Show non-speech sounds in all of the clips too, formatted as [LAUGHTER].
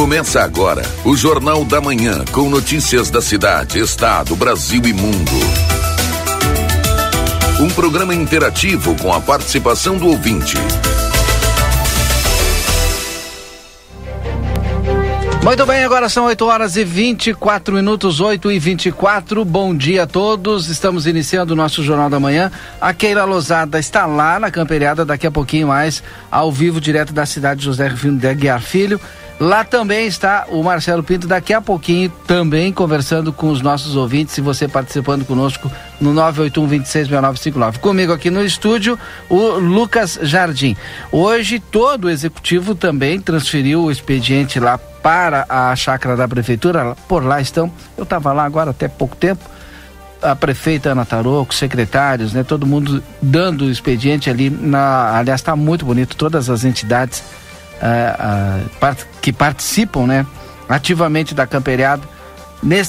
Começa agora o Jornal da Manhã com notícias da cidade, estado, Brasil e mundo. Um programa interativo com a participação do ouvinte. Muito bem, agora são 8 horas e 24 minutos, 8 e 24. Bom dia a todos. Estamos iniciando o nosso Jornal da Manhã. A Keila Lozada está lá na camperiada, daqui a pouquinho mais, ao vivo, direto da cidade de José Rufino de Aguiar Filho. Lá também está o Marcelo Pinto, daqui a pouquinho, também conversando com os nossos ouvintes e você participando conosco no 981-266959. Comigo aqui no estúdio, o Lucas Jardim. Hoje, todo o executivo também transferiu o expediente lá para a chácara da prefeitura. Por lá estão. Eu estava lá agora até pouco tempo. A prefeita Ana Taroco, secretários, né? Todo mundo dando o expediente ali. Na, aliás, está muito bonito. Todas as entidades uh, uh, part, que participam, né? Ativamente da camperiada.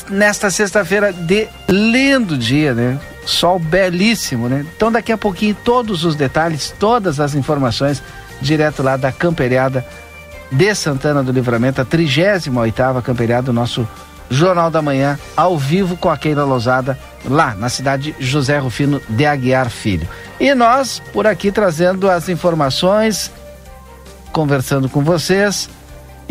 nesta sexta-feira de lindo dia, né? Sol belíssimo, né? Então daqui a pouquinho todos os detalhes, todas as informações direto lá da camperiada de Santana do Livramento, a 38ª camperiada do nosso Jornal da Manhã, ao vivo com a Keila Lozada, lá na cidade José Rufino de Aguiar Filho. E nós, por aqui, trazendo as informações, conversando com vocês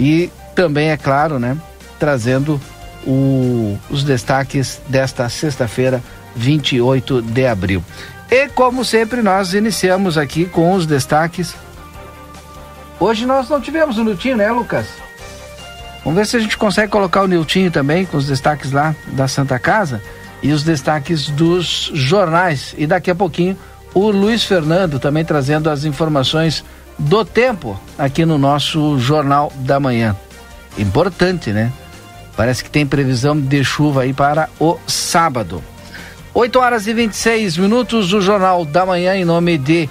e também, é claro, né, trazendo o, os destaques desta sexta-feira, 28 de abril. E como sempre, nós iniciamos aqui com os destaques Hoje nós não tivemos o Niltinho, né, Lucas? Vamos ver se a gente consegue colocar o Niltinho também, com os destaques lá da Santa Casa e os destaques dos jornais. E daqui a pouquinho o Luiz Fernando também trazendo as informações do tempo aqui no nosso Jornal da Manhã. Importante, né? Parece que tem previsão de chuva aí para o sábado. 8 horas e 26 minutos, o Jornal da Manhã, em nome de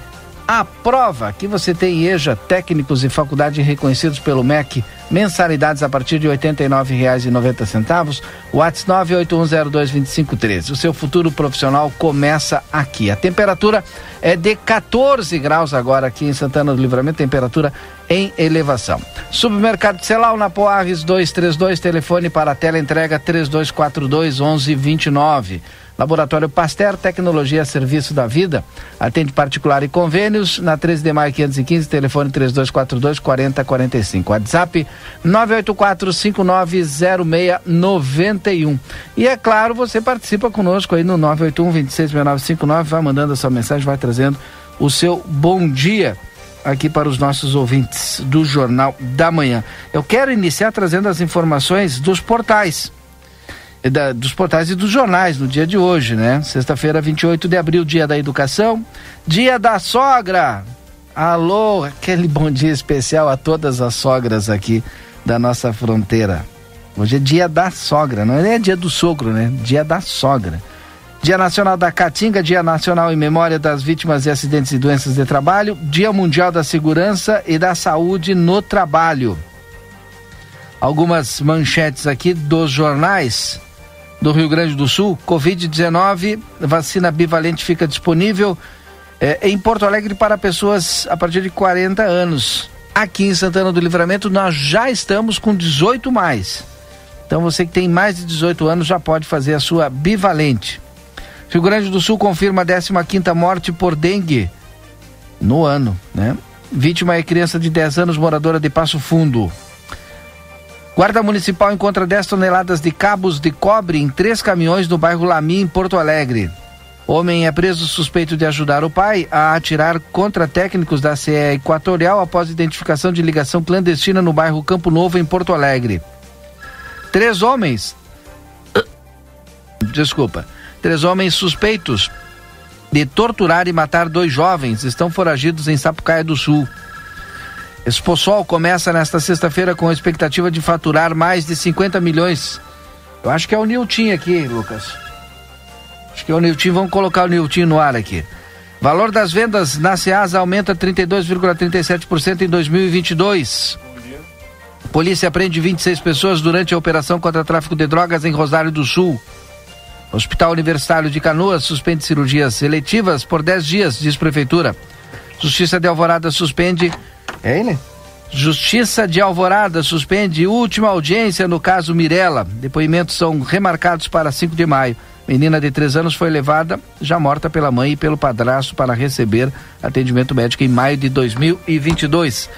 a prova que você tem EJA, técnicos e faculdade reconhecidos pelo MEC, mensalidades a partir de R$ 89,90. WhatsApp 981022513. O seu futuro profissional começa aqui. A temperatura é de 14 graus agora aqui em Santana do Livramento, temperatura em elevação. Supermercado Celal na Poarres 232, telefone para a tela entrega 3242 1129. Laboratório Pasteur, tecnologia a serviço da vida. Atende particular e convênios na 13 de maio 515, telefone 3242 4045. WhatsApp 984590691. E é claro, você participa conosco aí no 981 266959, vai mandando a sua mensagem, vai trazendo o seu bom dia aqui para os nossos ouvintes do Jornal da Manhã. Eu quero iniciar trazendo as informações dos portais da, dos portais e dos jornais no dia de hoje, né? Sexta-feira, 28 de abril, dia da educação, dia da sogra. Alô, aquele bom dia especial a todas as sogras aqui da nossa fronteira. Hoje é dia da sogra, não é dia do sogro, né? Dia da sogra. Dia Nacional da Caatinga, Dia Nacional em Memória das Vítimas de Acidentes e Doenças de Trabalho, Dia Mundial da Segurança e da Saúde no Trabalho. Algumas manchetes aqui dos jornais do Rio Grande do Sul, Covid-19, vacina bivalente fica disponível é, em Porto Alegre para pessoas a partir de 40 anos. Aqui em Santana do Livramento nós já estamos com 18 mais. Então você que tem mais de 18 anos já pode fazer a sua bivalente. Rio Grande do Sul confirma a 15ª morte por dengue no ano, né? Vítima é criança de 10 anos moradora de Passo Fundo. Guarda Municipal encontra 10 toneladas de cabos de cobre em três caminhões no bairro Lami, em Porto Alegre. Homem é preso suspeito de ajudar o pai a atirar contra técnicos da CE Equatorial após identificação de ligação clandestina no bairro Campo Novo, em Porto Alegre. Três homens. [COUGHS] Desculpa. Três homens suspeitos de torturar e matar dois jovens estão foragidos em Sapucaia do Sul. Exposol começa nesta sexta-feira com a expectativa de faturar mais de 50 milhões. Eu acho que é o Nilton aqui, Lucas. Acho que é o Nilton, vamos colocar o Nilton no ar aqui. Valor das vendas na Ceasa aumenta 32,37% em 2022. Polícia prende 26 pessoas durante a operação contra tráfico de drogas em Rosário do Sul. Hospital Universitário de Canoas suspende cirurgias seletivas por 10 dias, diz Prefeitura. Justiça de Alvorada suspende é ele? Justiça de Alvorada suspende última audiência no caso Mirella. Depoimentos são remarcados para 5 de maio. Menina de 3 anos foi levada, já morta pela mãe e pelo padrasto, para receber atendimento médico em maio de 2022.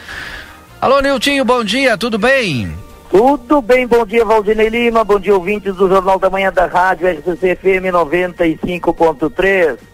Alô, Niltinho, bom dia, tudo bem? Tudo bem, bom dia, Valdinei Lima, bom dia, ouvintes do Jornal da Manhã da Rádio RCC FM 95.3.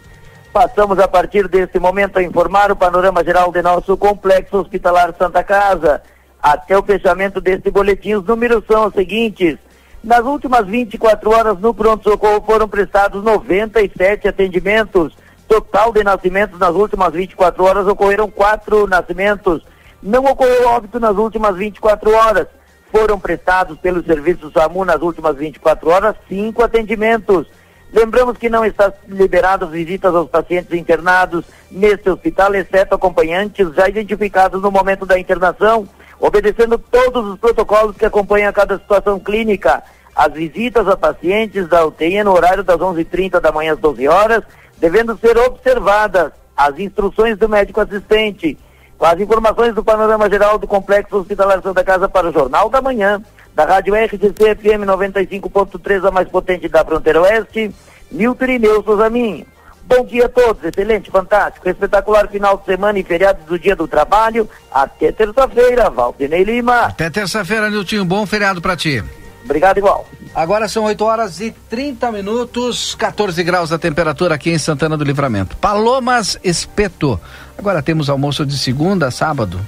Passamos a partir desse momento a informar o panorama geral de nosso complexo hospitalar Santa Casa. Até o fechamento deste boletim, os números são os seguintes. Nas últimas 24 horas, no pronto-socorro foram prestados 97 atendimentos. Total de nascimentos nas últimas 24 horas ocorreram quatro nascimentos. Não ocorreu óbito nas últimas 24 horas. Foram prestados pelo serviço SAMU nas últimas 24 horas cinco atendimentos. Lembramos que não está liberadas visitas aos pacientes internados neste hospital, exceto acompanhantes já identificados no momento da internação, obedecendo todos os protocolos que acompanham cada situação clínica. As visitas a pacientes da UTI no horário das 11h30 da manhã às 12 horas, devendo ser observadas as instruções do médico assistente. Com as informações do panorama geral do Complexo Hospitalar Santa Casa para o Jornal da Manhã, da Rádio RCC FM 95.3, a mais potente da fronteira oeste, Milton Irineu Souzaminho. Bom dia a todos, excelente, fantástico, espetacular final de semana e feriado do Dia do Trabalho. Até terça-feira, Valdinei Lima. Até terça-feira, Niltinho, bom feriado para ti. Obrigado igual. Agora são 8 horas e 30 minutos, 14 graus a temperatura aqui em Santana do Livramento. Palomas Espeto. Agora temos almoço de segunda a sábado.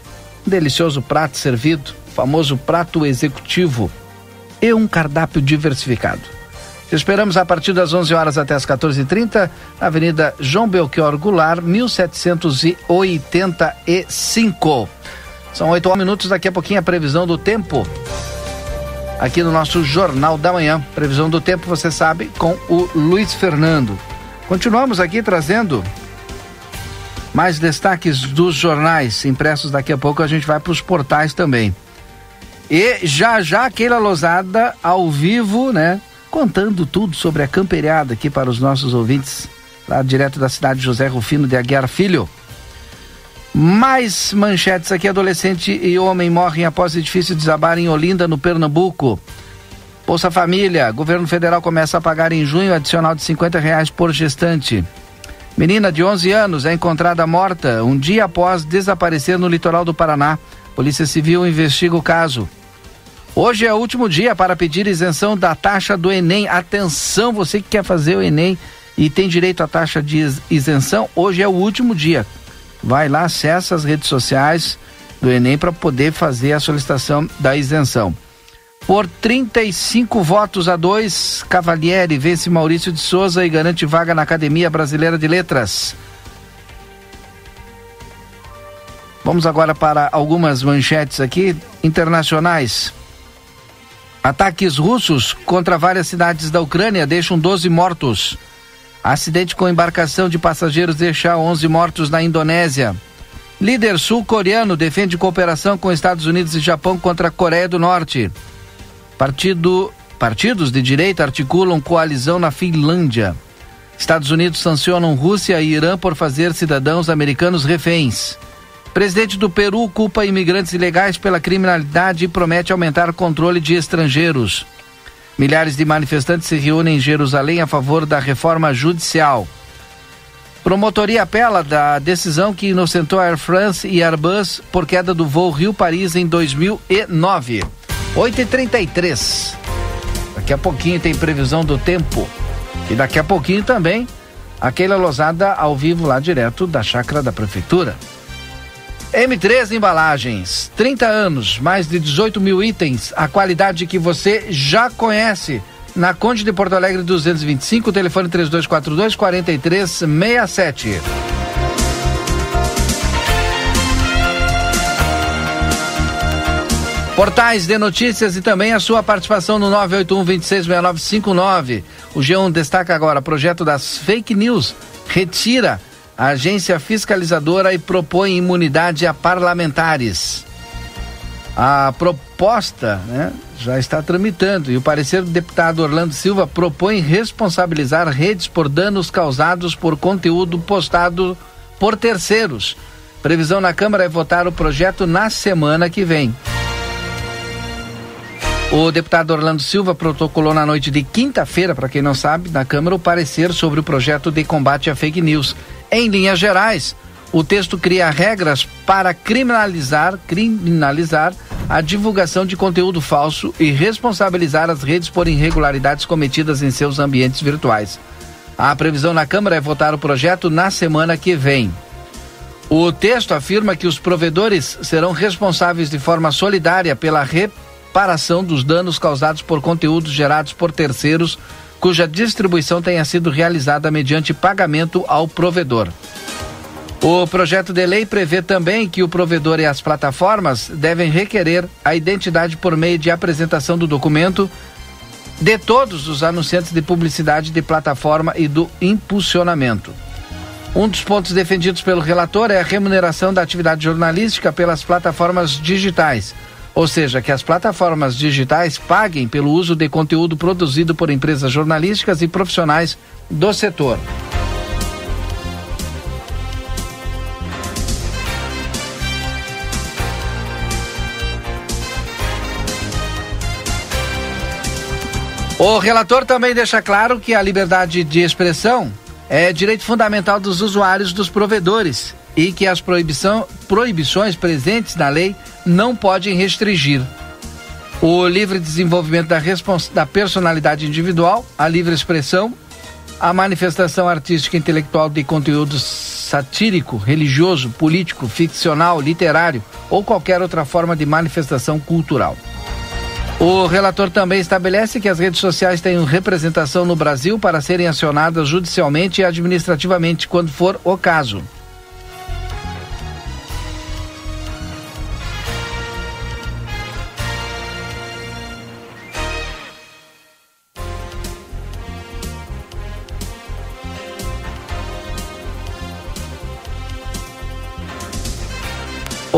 Um delicioso prato servido famoso prato executivo e um cardápio diversificado. Te esperamos a partir das 11 horas até as 14h30, na Avenida João Belchior Goulart, 1785. São 8 minutos, daqui a pouquinho a previsão do tempo. Aqui no nosso Jornal da Manhã. Previsão do tempo, você sabe, com o Luiz Fernando. Continuamos aqui trazendo mais destaques dos jornais impressos. Daqui a pouco a gente vai para os portais também. E já já Keila Lozada ao vivo, né? Contando tudo sobre a camperiada aqui para os nossos ouvintes, lá direto da cidade de José Rufino de Aguiar Filho. Mais manchetes aqui: adolescente e homem morrem após edifício desabar em Olinda, no Pernambuco. Bolsa Família: governo federal começa a pagar em junho adicional de 50 reais por gestante. Menina de 11 anos é encontrada morta um dia após desaparecer no litoral do Paraná. Polícia Civil investiga o caso. Hoje é o último dia para pedir isenção da taxa do Enem. Atenção, você que quer fazer o Enem e tem direito à taxa de isenção, hoje é o último dia. Vai lá, acessa as redes sociais do Enem para poder fazer a solicitação da isenção. Por 35 votos a 2, Cavalieri vence Maurício de Souza e garante vaga na Academia Brasileira de Letras. Vamos agora para algumas manchetes aqui internacionais. Ataques russos contra várias cidades da Ucrânia deixam 12 mortos. Acidente com embarcação de passageiros deixa 11 mortos na Indonésia. Líder sul-coreano defende cooperação com Estados Unidos e Japão contra a Coreia do Norte. Partido, partidos de direita articulam coalizão na Finlândia. Estados Unidos sancionam Rússia e Irã por fazer cidadãos americanos reféns. Presidente do Peru culpa imigrantes ilegais pela criminalidade e promete aumentar o controle de estrangeiros. Milhares de manifestantes se reúnem em Jerusalém a favor da reforma judicial. Promotoria apela da decisão que inocentou a Air France e Airbus por queda do voo Rio-Paris em 2009. 8h33. Daqui a pouquinho tem previsão do tempo. E daqui a pouquinho também aquela losada ao vivo lá direto da chácara da prefeitura. M3 Embalagens, 30 anos, mais de 18 mil itens, a qualidade que você já conhece. Na Conde de Porto Alegre 225, telefone 3242 4367. Portais de notícias e também a sua participação no 981 266959. O G1 destaca agora projeto das fake news. Retira a agência fiscalizadora e propõe imunidade a parlamentares. A proposta né, já está tramitando e o parecer do deputado Orlando Silva propõe responsabilizar redes por danos causados por conteúdo postado por terceiros. Previsão na Câmara é votar o projeto na semana que vem. O deputado Orlando Silva protocolou na noite de quinta-feira, para quem não sabe, na Câmara o parecer sobre o projeto de combate à fake news. Em linhas gerais, o texto cria regras para criminalizar, criminalizar a divulgação de conteúdo falso e responsabilizar as redes por irregularidades cometidas em seus ambientes virtuais. A previsão na Câmara é votar o projeto na semana que vem. O texto afirma que os provedores serão responsáveis de forma solidária pela reparação dos danos causados por conteúdos gerados por terceiros cuja distribuição tenha sido realizada mediante pagamento ao provedor. O projeto de lei prevê também que o provedor e as plataformas devem requerer a identidade por meio de apresentação do documento de todos os anunciantes de publicidade de plataforma e do impulsionamento. Um dos pontos defendidos pelo relator é a remuneração da atividade jornalística pelas plataformas digitais ou seja, que as plataformas digitais paguem pelo uso de conteúdo produzido por empresas jornalísticas e profissionais do setor. O relator também deixa claro que a liberdade de expressão é direito fundamental dos usuários dos provedores e que as proibições presentes na lei não podem restringir o livre desenvolvimento da, da personalidade individual, a livre expressão, a manifestação artística e intelectual de conteúdo satírico, religioso, político, ficcional, literário ou qualquer outra forma de manifestação cultural. O relator também estabelece que as redes sociais têm representação no Brasil para serem acionadas judicialmente e administrativamente quando for o caso.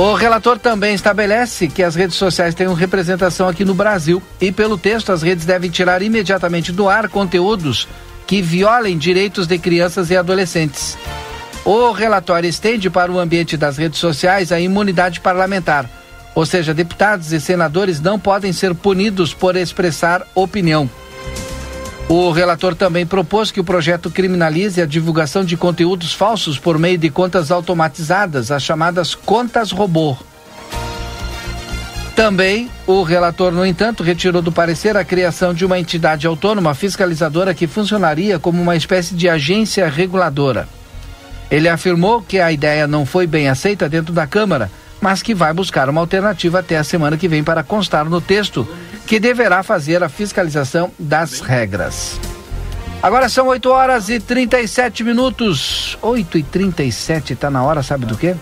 O relator também estabelece que as redes sociais têm representação aqui no Brasil e, pelo texto, as redes devem tirar imediatamente do ar conteúdos que violem direitos de crianças e adolescentes. O relatório estende para o ambiente das redes sociais a imunidade parlamentar, ou seja, deputados e senadores não podem ser punidos por expressar opinião. O relator também propôs que o projeto criminalize a divulgação de conteúdos falsos por meio de contas automatizadas, as chamadas contas robô. Também o relator, no entanto, retirou do parecer a criação de uma entidade autônoma fiscalizadora que funcionaria como uma espécie de agência reguladora. Ele afirmou que a ideia não foi bem aceita dentro da Câmara, mas que vai buscar uma alternativa até a semana que vem para constar no texto que deverá fazer a fiscalização das regras. Agora são 8 horas e 37 minutos. 8 e 37 tá na hora, sabe do quê?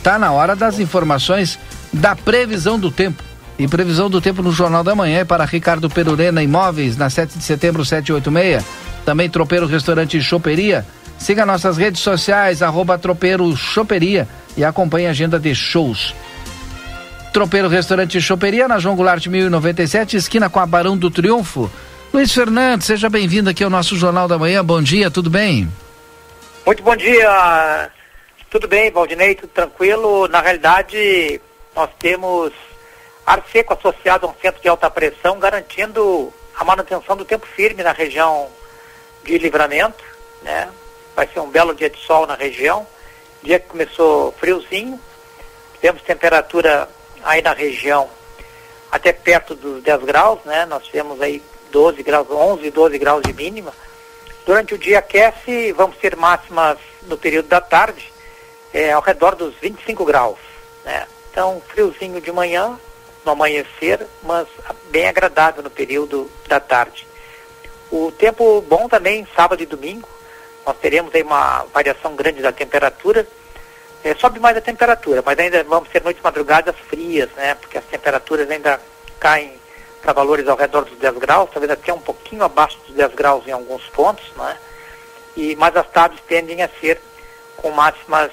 Tá na hora das informações da previsão do tempo. E previsão do tempo no Jornal da Manhã é para Ricardo Perurena Imóveis, na 7 de setembro, 786. Também Tropeiro Restaurante Choperia. Siga nossas redes sociais, arroba Tropeiro Choperia e acompanhe a agenda de shows. Tropeiro Restaurante Choperia, na João Goulart 1097, esquina com a Barão do Triunfo. Luiz Fernandes, seja bem-vindo aqui ao nosso Jornal da Manhã. Bom dia, tudo bem? Muito bom dia. Tudo bem, Valdinei, tudo tranquilo. Na realidade, nós temos ar seco associado a um centro de alta pressão, garantindo a manutenção do tempo firme na região de livramento. Né? Vai ser um belo dia de sol na região. Dia que começou friozinho. Temos temperatura aí na região até perto dos 10 graus, né? Nós tivemos aí 12 graus, 11, 12 graus de mínima. Durante o dia aquece, vamos ter máximas no período da tarde, é, ao redor dos 25 graus, né? Então, friozinho de manhã, no amanhecer, mas bem agradável no período da tarde. O tempo bom também, sábado e domingo, nós teremos aí uma variação grande da temperatura, é, sobe mais a temperatura, mas ainda vamos ter noites madrugadas frias, né? Porque as temperaturas ainda caem para valores ao redor dos 10 graus, talvez até um pouquinho abaixo dos 10 graus em alguns pontos, né? E, mas as tardes tendem a ser com máximas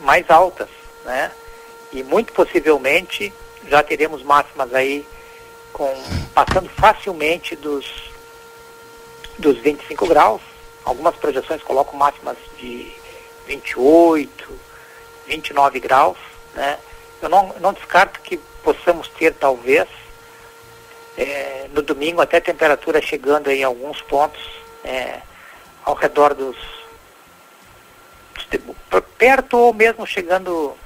mais altas, né? E muito possivelmente já teremos máximas aí com passando facilmente dos dos 25 graus. Algumas projeções colocam máximas de 28, 29 graus, né? Eu não, não descarto que possamos ter talvez é, no domingo até temperatura chegando em alguns pontos é, ao redor dos, dos perto ou mesmo chegando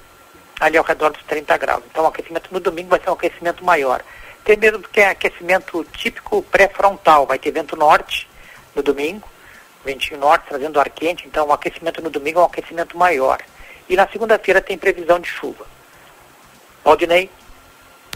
ali ao redor dos 30 graus. Então o aquecimento no domingo vai ser um aquecimento maior. Tem mesmo que é aquecimento típico pré-frontal, vai ter vento norte no domingo, ventinho norte trazendo ar quente, então o aquecimento no domingo é um aquecimento maior. E na segunda-feira tem previsão de chuva. Valdinei?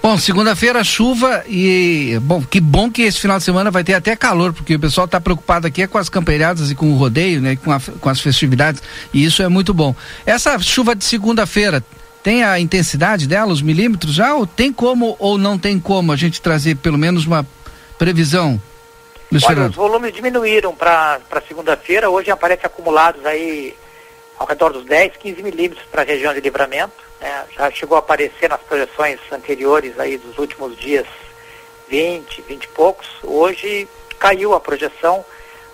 Bom, segunda-feira chuva e bom, que bom que esse final de semana vai ter até calor, porque o pessoal está preocupado aqui é com as campeiradas e com o rodeio, né, com, a, com as festividades, e isso é muito bom. Essa chuva de segunda-feira, tem a intensidade dela, os milímetros já, ou tem como ou não tem como a gente trazer pelo menos uma previsão? Luiz Olha, os volumes diminuíram para segunda-feira, hoje aparecem acumulados aí ao redor dos 10, 15 milímetros para a região de livramento. Né? Já chegou a aparecer nas projeções anteriores aí dos últimos dias 20, 20 e poucos. Hoje caiu a projeção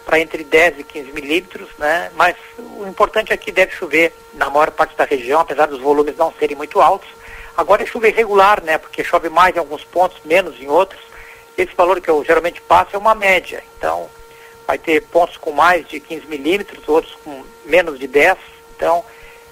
para entre 10 e 15 milímetros, né? Mas o importante é que deve chover na maior parte da região, apesar dos volumes não serem muito altos. Agora é chuva irregular, né? Porque chove mais em alguns pontos, menos em outros. Esse valor que eu geralmente passo é uma média. Então, vai ter pontos com mais de 15 milímetros, outros com menos de 10. Então,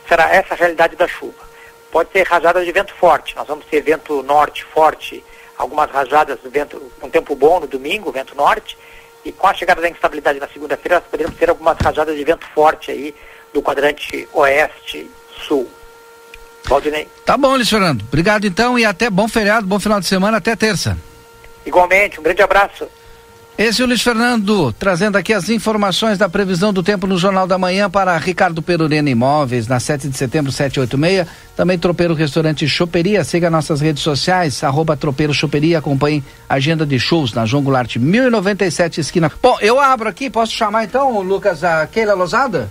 será essa a realidade da chuva. Pode ter rajadas de vento forte. Nós vamos ter vento norte forte, algumas rajadas de vento com tempo bom no domingo, vento norte e com a chegada da instabilidade na segunda-feira, nós poderemos ter algumas rajadas de vento forte aí do quadrante oeste-sul. Valdinei. Tá bom, Luiz Fernando. Obrigado então e até bom feriado, bom final de semana, até terça. Igualmente, um grande abraço. Esse é o Luiz Fernando, trazendo aqui as informações da previsão do tempo no Jornal da Manhã para Ricardo Perurena Imóveis, na 7 de setembro, 786. Também Tropeiro Restaurante Choperia. Siga nossas redes sociais, arroba Tropeiro Choperia. Acompanhe agenda de shows na João Goulart, 1097 esquina. Bom, eu abro aqui, posso chamar então, Lucas, a Keila Lozada?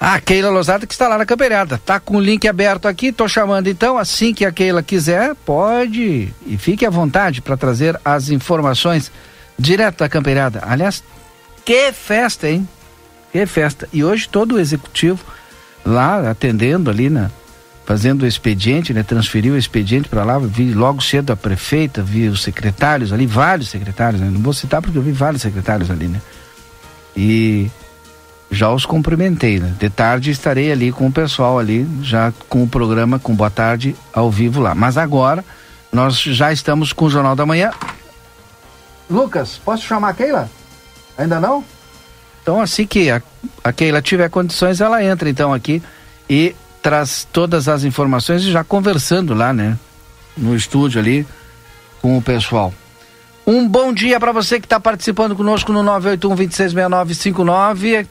A Keila Lozada que está lá na campeirada. Tá com o link aberto aqui, tô chamando então, assim que a Keila quiser, pode e fique à vontade para trazer as informações direto da campeirada. Aliás, que festa, hein? Que festa. E hoje todo o executivo lá atendendo ali na fazendo o expediente, né? Transferiu o expediente para lá, vi logo cedo a prefeita, vi os secretários ali, vários secretários, né? Não vou citar porque eu vi vários secretários ali, né? E já os cumprimentei, né? De tarde estarei ali com o pessoal ali, já com o programa com Boa Tarde ao vivo lá. Mas agora nós já estamos com o Jornal da Manhã. Lucas, posso chamar a Keila? Ainda não? Então assim que a, a Keila tiver condições, ela entra então aqui e traz todas as informações e já conversando lá, né? No estúdio ali com o pessoal. Um bom dia para você que está participando conosco no 981 266959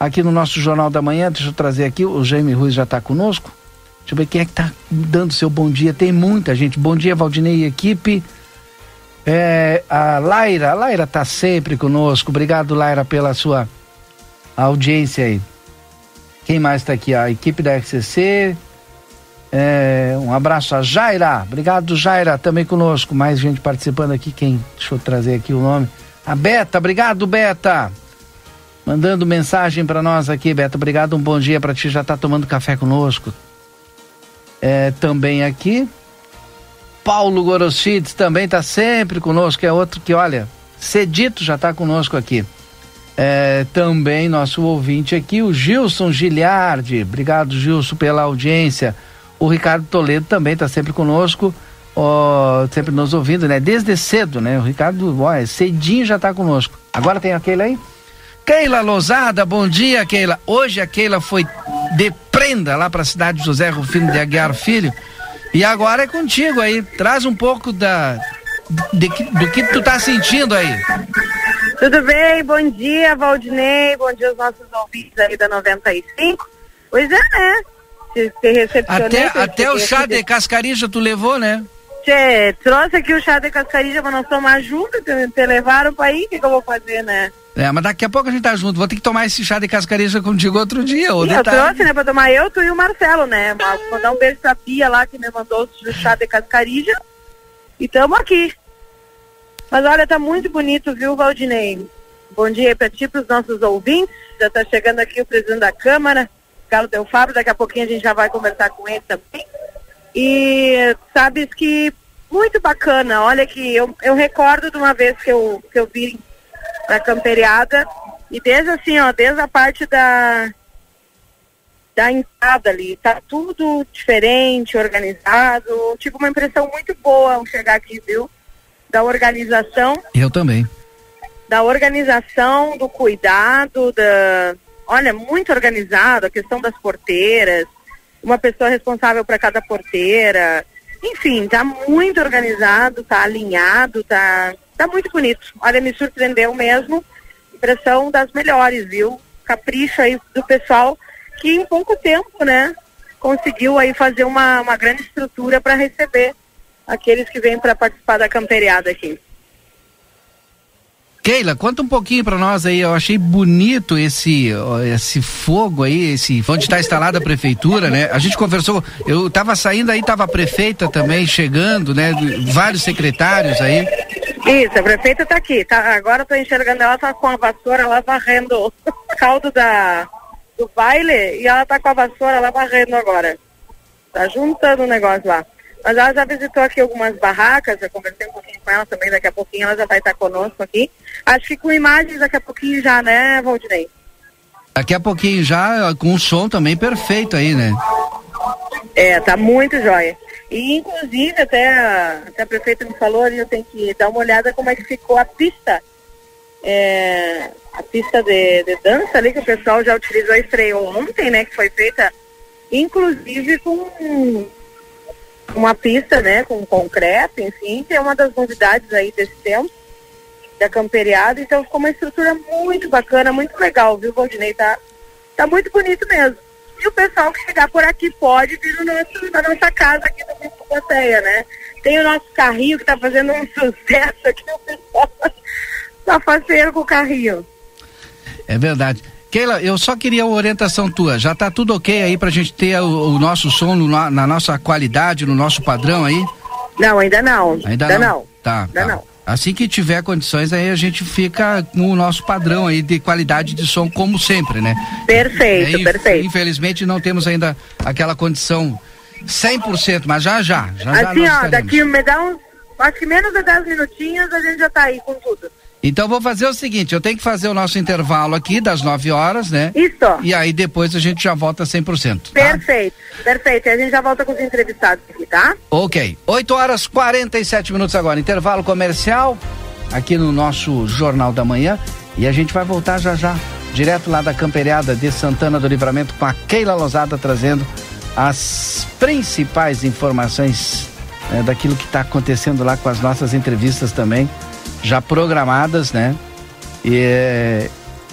aqui no nosso Jornal da Manhã. Deixa eu trazer aqui, o Jaime Ruiz já está conosco. Deixa eu ver quem é que está dando seu bom dia. Tem muita gente. Bom dia, Valdinei e equipe. É, a Laira, a Laira está sempre conosco. Obrigado, Laira, pela sua audiência aí. Quem mais está aqui? A equipe da RCC. É, um abraço a Jaira. Obrigado, Jaira, também conosco. Mais gente participando aqui. Quem? Deixa eu trazer aqui o nome. A Beta, obrigado, Beta mandando mensagem para nós aqui, Beto. Obrigado, um bom dia para ti. Já tá tomando café conosco. É, também aqui. Paulo Goroschides também tá sempre conosco, é outro que, olha, cedito já tá conosco aqui. É, também nosso ouvinte aqui, o Gilson Giliardi. Obrigado, Gilson, pela audiência. O Ricardo Toledo também tá sempre conosco, ó, sempre nos ouvindo, né? Desde cedo, né? O Ricardo, olha, cedinho já tá conosco. Agora tem aquele aí? Keila Lozada, bom dia, Keila. Hoje a Keila foi de prenda lá para a cidade de José Rufino de Aguiar Filho. E agora é contigo aí. Traz um pouco da de, do que tu tá sentindo aí. Tudo bem? Bom dia, Valdinei. Bom dia aos nossos ouvintes aí da 95. Pois é, né? Te, recepcionei. Até, até o chá de cascarija tu levou, né? Tchê, trouxe aqui o chá de cascarija, mas nós tomar junto, te, te levaram para aí, o que, que eu vou fazer, né? É, mas daqui a pouco a gente tá junto. Vou ter que tomar esse chá de cascareja contigo outro dia. Ou Sim, eu trouxe, né, pra tomar eu, tu e o Marcelo, né? Vou mandar um beijo pra Pia lá, que me mandou o chá de cascarija. E tamo aqui. Mas olha, tá muito bonito, viu, Valdinei? Bom dia aí pra ti, pros nossos ouvintes. Já tá chegando aqui o presidente da Câmara, Galo Del Fábio, daqui a pouquinho a gente já vai conversar com ele também. E sabes que muito bacana, olha que eu, eu recordo de uma vez que eu, que eu vim pra camperiada e desde assim, ó, desde a parte da da entrada ali, tá tudo diferente, organizado, tipo uma impressão muito boa ao chegar aqui, viu? Da organização. Eu também. Da organização, do cuidado, da, olha, muito organizado, a questão das porteiras, uma pessoa responsável para cada porteira. Enfim, tá muito organizado, tá alinhado, tá, tá muito bonito. Olha, me surpreendeu mesmo. Impressão das melhores, viu? Capricho aí do pessoal que em pouco tempo, né, conseguiu aí fazer uma, uma grande estrutura para receber aqueles que vêm para participar da camperiada aqui. Keila, conta um pouquinho para nós aí. Eu achei bonito esse esse fogo aí, esse onde está instalada a prefeitura, né? A gente conversou. Eu estava saindo aí, estava a prefeita também chegando, né? Vários secretários aí. Isso, a prefeita está aqui. Tá, agora estou enxergando ela tá com a vassoura lá varrendo o [LAUGHS] caldo da do baile e ela está com a vassoura lá varrendo agora. Tá juntando o negócio lá. Mas ela já visitou aqui algumas barracas, já conversei um pouquinho com ela também, daqui a pouquinho ela já vai estar conosco aqui. Acho que com imagens daqui a pouquinho já, né, Valdinei? Daqui a pouquinho já, com o som também perfeito aí, né? É, tá muito jóia. E inclusive até, até a prefeita me falou ali, eu tenho que dar uma olhada como é que ficou a pista. É, a pista de, de dança ali que o pessoal já utilizou estreou ontem, né? Que foi feita inclusive com uma pista, né, com concreto, enfim, que é uma das novidades aí desse tempo, da camperiada, então ficou uma estrutura muito bacana, muito legal, viu, Valdinei? Tá, tá muito bonito mesmo. E o pessoal que chegar por aqui pode vir no nosso, na nossa casa aqui no Bispo Plateia, né? Tem o nosso carrinho que tá fazendo um sucesso aqui, o pessoal [LAUGHS] tá faceiro com o carrinho. É verdade. Keila, eu só queria uma orientação tua. Já tá tudo ok aí pra gente ter o, o nosso som no, na nossa qualidade, no nosso padrão aí? Não, ainda não. Ainda, ainda não. não. Tá. Ainda tá. não. Assim que tiver condições, aí a gente fica no nosso padrão aí de qualidade de som, como sempre, né? Perfeito, é, perfeito. Infelizmente não temos ainda aquela condição 100%, mas já já. já assim, já ó, daqui me dá uns, acho que menos de 10 minutinhos a gente já tá aí com tudo. Então vou fazer o seguinte, eu tenho que fazer o nosso intervalo aqui das 9 horas, né? Isso. E aí depois a gente já volta 100%. Tá? Perfeito, perfeito. E a gente já volta com os entrevistados aqui, tá? Ok. 8 horas 47 minutos agora. Intervalo comercial aqui no nosso Jornal da Manhã. E a gente vai voltar já já, direto lá da Camperiada de Santana do Livramento, com a Keila Lozada trazendo as principais informações né, daquilo que está acontecendo lá com as nossas entrevistas também já programadas, né? E,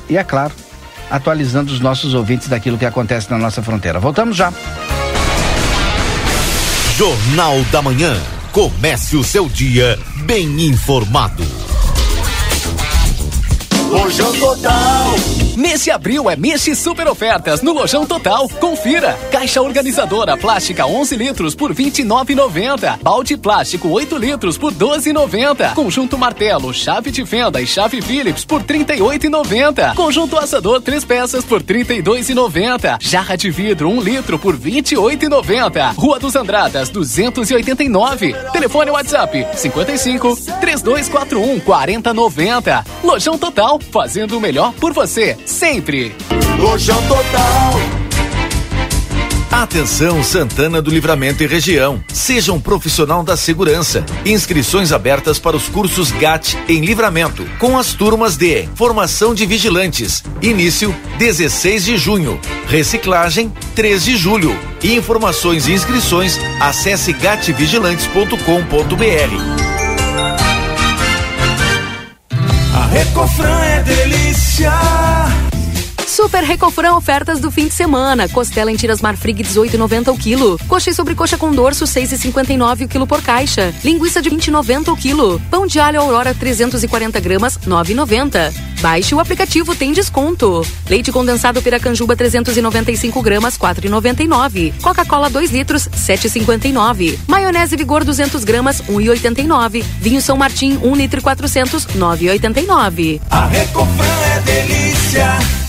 e é claro, atualizando os nossos ouvintes daquilo que acontece na nossa fronteira. Voltamos já. Jornal da Manhã. Comece o seu dia bem informado. Lojão Total. Nesse abril é mês de super ofertas no Lojão Total. Confira. Caixa organizadora plástica 11 litros por 29,90. Balde plástico 8 litros por 12,90. Conjunto martelo, chave de fenda e chave Phillips por 38,90. Conjunto assador 3 peças por 32,90. Jarra de vidro 1 litro por 28,90. Rua dos Andradas 289. Telefone WhatsApp 55 3241 4090. Lojão Total, fazendo o melhor por você, sempre. Lojão Total. Atenção Santana do Livramento e região. Seja um profissional da segurança. Inscrições abertas para os cursos GAT em Livramento, com as turmas de Formação de Vigilantes. Início 16 de junho. Reciclagem 3 de julho. Informações e inscrições acesse gatvigilantes.com.br. A Recofran é delícia. Super Recofran ofertas do fim de semana. Costela em tiras Marfrig 18,90 o quilo. Coxa e sobrecoxa com dorso 6,59 o quilo por caixa. Linguiça de 20,90 o quilo. Pão de alho Aurora 340 gramas 9,90. Baixe o aplicativo, tem desconto. Leite condensado Piracanjuba 395 gramas 4,99. Coca-Cola 2 litros 7,59. Maionese Vigor 200 gramas 1,89. Vinho São Martim 1 litro e 400 9,89. A Recofran é delícia.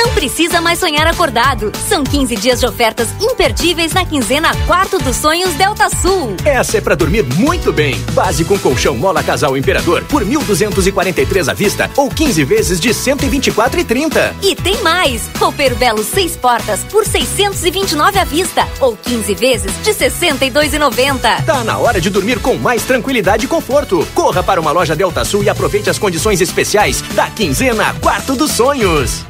Não precisa mais sonhar acordado. São 15 dias de ofertas imperdíveis na quinzena Quarto dos Sonhos Delta Sul. Essa é para dormir muito bem. Base com colchão Mola Casal Imperador por 1.243 à vista ou 15 vezes de 124,30. E tem mais. Roupeiro Belo 6 portas por 629 à vista ou 15 vezes de 62,90. Tá na hora de dormir com mais tranquilidade e conforto. Corra para uma loja Delta Sul e aproveite as condições especiais da quinzena Quarto dos Sonhos.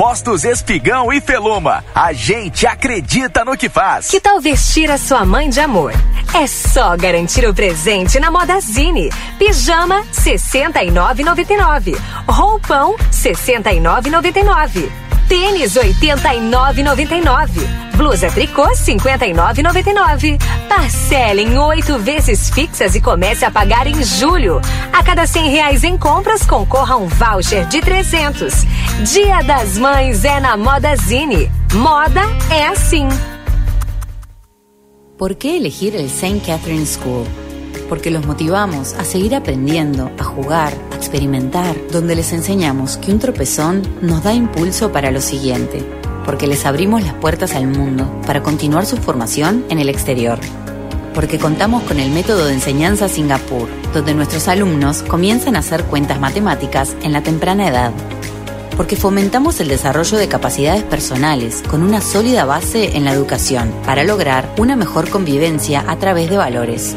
Postos Espigão e Feluma. A gente acredita no que faz. Que tal vestir a sua mãe de amor? É só garantir o presente na Modazine. Pijama 69,99. Roupão 69,99. Tênis 89,99. Blusa tricô 59,99. Parcela em oito vezes fixas e comece a pagar em julho. A cada cem reais em compras concorra um voucher de 300. Dia das Mães é na Modazine. Moda é assim. ¿Por qué elegir el St. Catherine School? Porque los motivamos a seguir aprendiendo, a jugar, a experimentar, donde les enseñamos que un tropezón nos da impulso para lo siguiente, porque les abrimos las puertas al mundo para continuar su formación en el exterior. Porque contamos con el método de enseñanza Singapur, donde nuestros alumnos comienzan a hacer cuentas matemáticas en la temprana edad porque fomentamos el desarrollo de capacidades personales con una sólida base en la educación para lograr una mejor convivencia a través de valores.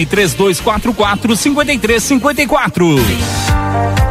3244 5354.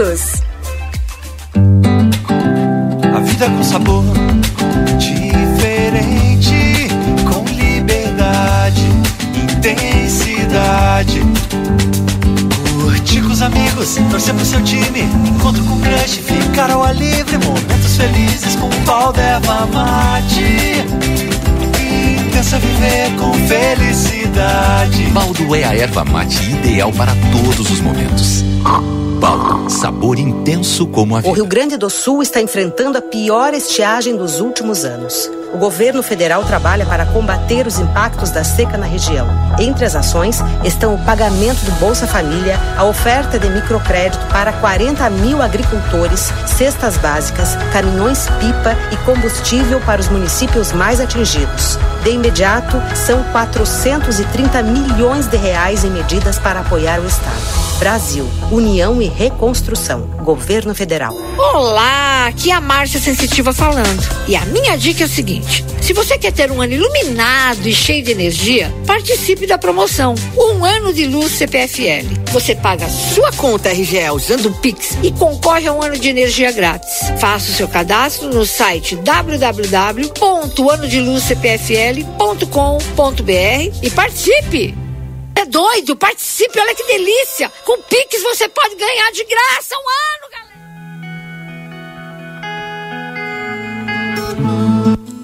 todos. vida com sabor diferente, com liberdade, intensidade. Curtir com os amigos, torcer pro seu time, encontro com crush, ficar ao ar livre, momentos felizes com o pau erva mate. Intensa viver com felicidade. Baldo é a erva mate ideal para todos os momentos. Baldo, sabor intenso como a O vida. Rio Grande do Sul está enfrentando a pior estiagem dos últimos anos. O governo federal trabalha para combater os impactos da seca na região. Entre as ações estão o pagamento do Bolsa Família, a oferta de microcrédito para 40 mil agricultores, cestas básicas, caminhões-pipa e combustível para os municípios mais atingidos. De imediato, são 430 milhões de reais em medidas para apoiar o Estado. Brasil, União e Reconstrução. Governo Federal. Olá, aqui é a Márcia Sensitiva falando. E a minha dica é o seguinte: se você quer ter um ano iluminado e cheio de energia, participe da promoção Um Ano de Luz CPFL. Você paga sua conta RGE usando o Pix e concorre a um ano de energia grátis. Faça o seu cadastro no site www.anodeluzcpfl.com.br e participe! É doido? Participe, olha que delícia! Com Pix você pode ganhar de graça um ano, galera!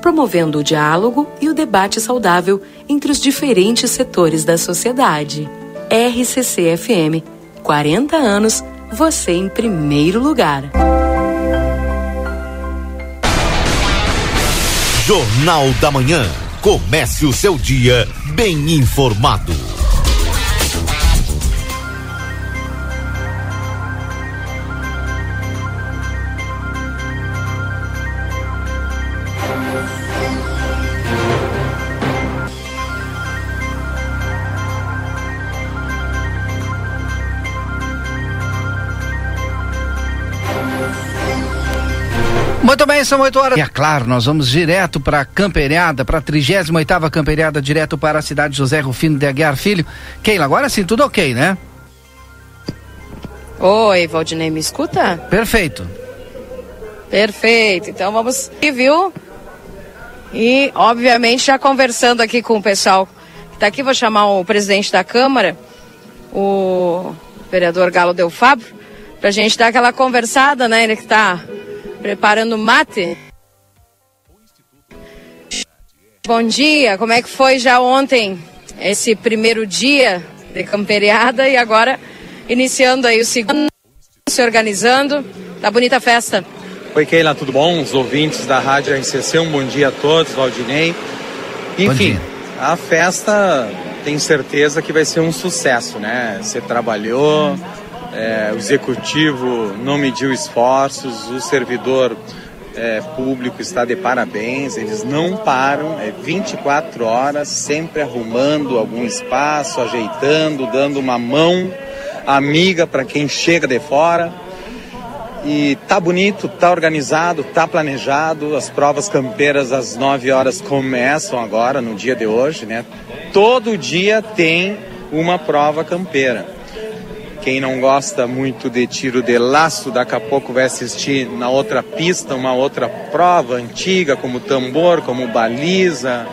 promovendo o diálogo e o debate saudável entre os diferentes setores da sociedade. RCC FM, 40 anos, você em primeiro lugar. Jornal da Manhã. Comece o seu dia bem informado. São 8 horas. E é claro, nós vamos direto para a camperiada, para a 38 camperiada, direto para a cidade José Rufino de Aguiar Filho. Keila, agora sim, tudo ok, né? Oi, Valdinei, me escuta? Perfeito. Perfeito. Então vamos, e viu? E, obviamente, já conversando aqui com o pessoal que está aqui, vou chamar o presidente da Câmara, o vereador Galo Del Fabro, para a gente dar aquela conversada, né? Ele que está preparando mate. Bom dia, como é que foi já ontem esse primeiro dia de camperiada e agora iniciando aí o segundo, se organizando. Tá bonita a festa. Oi, Keila, tudo bom? Os ouvintes da Rádio RCC, um bom dia a todos, Valdinei. Enfim, a festa tenho certeza que vai ser um sucesso, né? Você trabalhou, é, o executivo não mediu esforços, o servidor é, público está de parabéns, eles não param, é 24 horas, sempre arrumando algum espaço, ajeitando, dando uma mão amiga para quem chega de fora. E tá bonito, tá organizado, tá planejado. As provas campeiras às 9 horas começam agora, no dia de hoje, né? Todo dia tem uma prova campeira. Quem não gosta muito de tiro de laço, daqui a pouco vai assistir na outra pista uma outra prova antiga, como tambor, como baliza.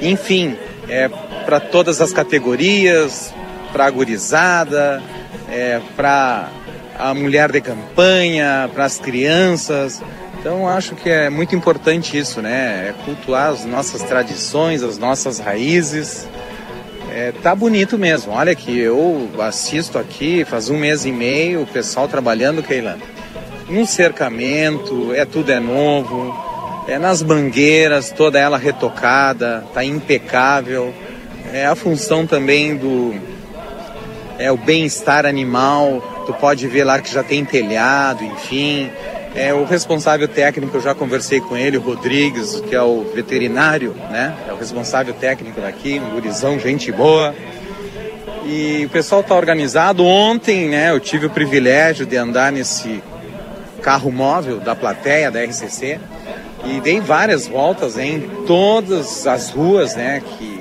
Enfim, é para todas as categorias, para a gurizada, é, para a mulher de campanha, para as crianças. Então acho que é muito importante isso, né? É cultuar as nossas tradições, as nossas raízes. É, tá bonito mesmo. Olha que eu assisto aqui faz um mês e meio, o pessoal trabalhando, Keila, no cercamento, é tudo é novo, é nas mangueiras, toda ela retocada, tá impecável. É a função também do é o bem-estar animal. Tu pode ver lá que já tem telhado, enfim. É, o responsável técnico, eu já conversei com ele, o Rodrigues, que é o veterinário, né? É o responsável técnico daqui, um gurizão, gente boa. E o pessoal está organizado. Ontem, né, eu tive o privilégio de andar nesse carro móvel da plateia da RCC e dei várias voltas em todas as ruas, né, que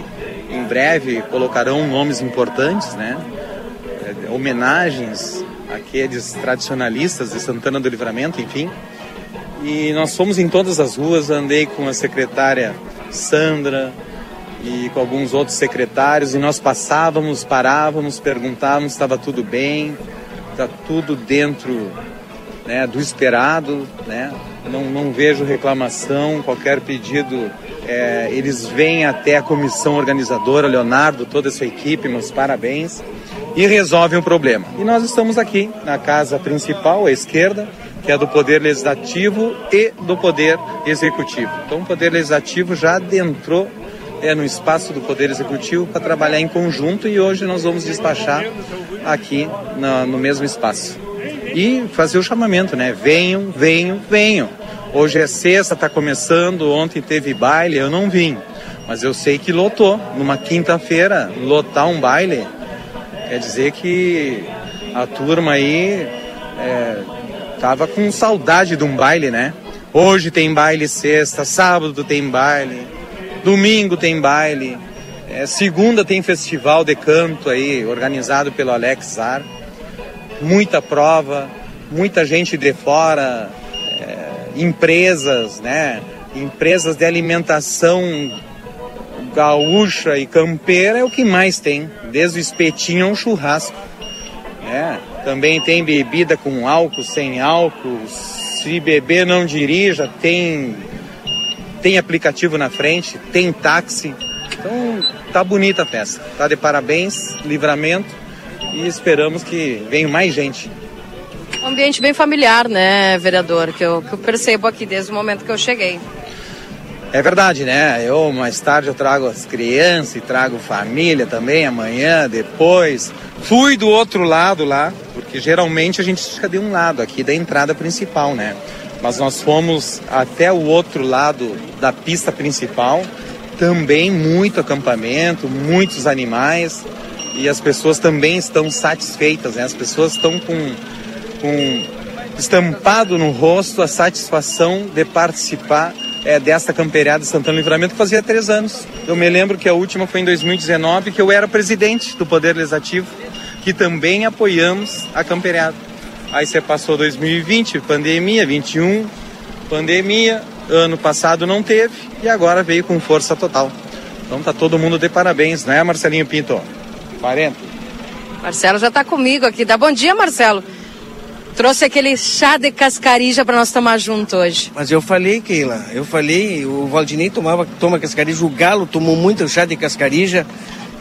em breve colocarão nomes importantes, né, é, homenagens àqueles tradicionalistas de Santana do Livramento, enfim. E nós fomos em todas as ruas, andei com a secretária Sandra e com alguns outros secretários e nós passávamos, parávamos, perguntávamos se estava tudo bem, está tudo dentro né, do esperado, né? Não, não vejo reclamação, qualquer pedido, é, eles vêm até a comissão organizadora, Leonardo, toda a sua equipe, meus parabéns, e resolvem o problema. E nós estamos aqui na casa principal, à esquerda, que é do Poder Legislativo e do Poder Executivo. Então, o Poder Legislativo já adentrou é, no espaço do Poder Executivo para trabalhar em conjunto e hoje nós vamos despachar aqui na, no mesmo espaço e fazer o chamamento, né? Venham, venham, venham. Hoje é sexta, está começando, ontem teve baile, eu não vim. Mas eu sei que lotou. Numa quinta-feira, lotar um baile, quer dizer que a turma aí é, tava com saudade de um baile, né? Hoje tem baile sexta, sábado tem baile, domingo tem baile, é, segunda tem festival de canto aí, organizado pelo Alex Zar muita prova, muita gente de fora, é, empresas, né? Empresas de alimentação gaúcha e campeira é o que mais tem, desde o espetinho ao churrasco. Né? Também tem bebida com álcool, sem álcool. Se beber não dirija, tem tem aplicativo na frente, tem táxi. Então tá bonita a festa. Tá de parabéns, livramento e esperamos que venha mais gente. Um ambiente bem familiar, né, vereador, que eu, que eu percebo aqui desde o momento que eu cheguei. É verdade, né? Eu mais tarde eu trago as crianças e trago família também amanhã, depois. Fui do outro lado lá, porque geralmente a gente fica de um lado aqui da entrada principal, né? Mas nós fomos até o outro lado da pista principal, também muito acampamento, muitos animais e as pessoas também estão satisfeitas, né? As pessoas estão com, com estampado no rosto a satisfação de participar é, desta camperiada de Santana Livramento que fazia três anos. Eu me lembro que a última foi em 2019, que eu era presidente do Poder Legislativo, que também apoiamos a camperiada. Aí você passou 2020, pandemia, 21, pandemia, ano passado não teve e agora veio com força total. Então tá todo mundo de parabéns, né, Marcelinho Pinto? 40. Marcelo já está comigo aqui. Dá bom dia, Marcelo. Trouxe aquele chá de cascarija para nós tomar junto hoje. Mas eu falei, Keila, eu falei, o Valdinei tomava, toma cascarija, o Galo tomou muito chá de cascarija.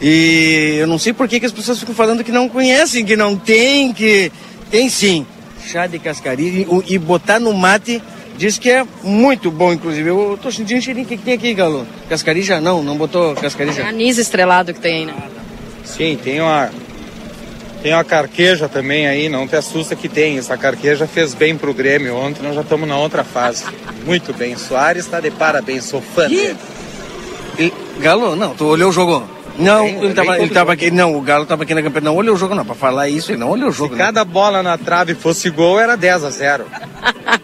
E eu não sei por que, que as pessoas ficam falando que não conhecem, que não tem, que. Tem sim. Chá de cascarija e, e botar no mate diz que é muito bom, inclusive. Eu tô sentindo cheirinho. O que, que tem aqui, Galo? Cascarija? Não, não botou cascarija. É anis estrelado que tem aí, né? Sim, tem uma tem uma carqueja também aí, não te assusta que tem. Essa carqueja fez bem pro Grêmio ontem, nós já estamos na outra fase. Muito bem. Soares está de parabéns, sou fã dele. E, Galo, não, tu olhou o jogo? Não, bem, ele, tava, ele tava aqui, não, o Galo tava aqui na campanha, não olhou o jogo não, para falar isso, ele não olhou o jogo. Se cada bola na trave fosse gol, era 10 a 0.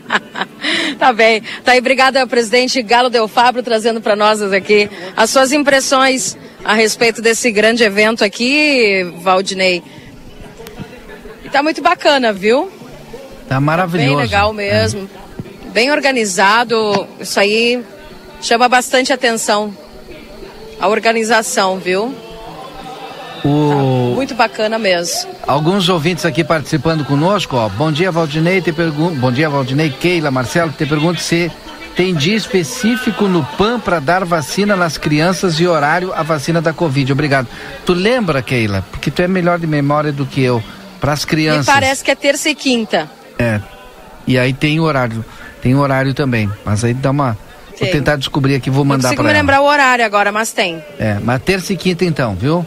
[LAUGHS] tá bem. Tá aí, obrigada, presidente Galo Del Fabro, trazendo para nós aqui as suas impressões a respeito desse grande evento aqui, Valdinei. Tá muito bacana, viu? Tá maravilhoso. Bem legal mesmo. É. Bem organizado. Isso aí chama bastante atenção. A organização, viu? O... Tá muito bacana mesmo. Alguns ouvintes aqui participando conosco, ó. Bom dia, Valdinei. Te pergun... Bom dia, Valdinei. Keila, Marcelo, te pergunto se tem dia específico no PAN para dar vacina nas crianças e horário a vacina da Covid. Obrigado. Tu lembra, Keila? Porque tu é melhor de memória do que eu. Para as crianças. Me parece que é terça e quinta. É. E aí tem horário. Tem horário também. Mas aí dá uma. Tem. Vou tentar descobrir aqui, vou mandar para ela. Não consigo me lembrar o horário agora, mas tem. É, mas terça e quinta então, viu?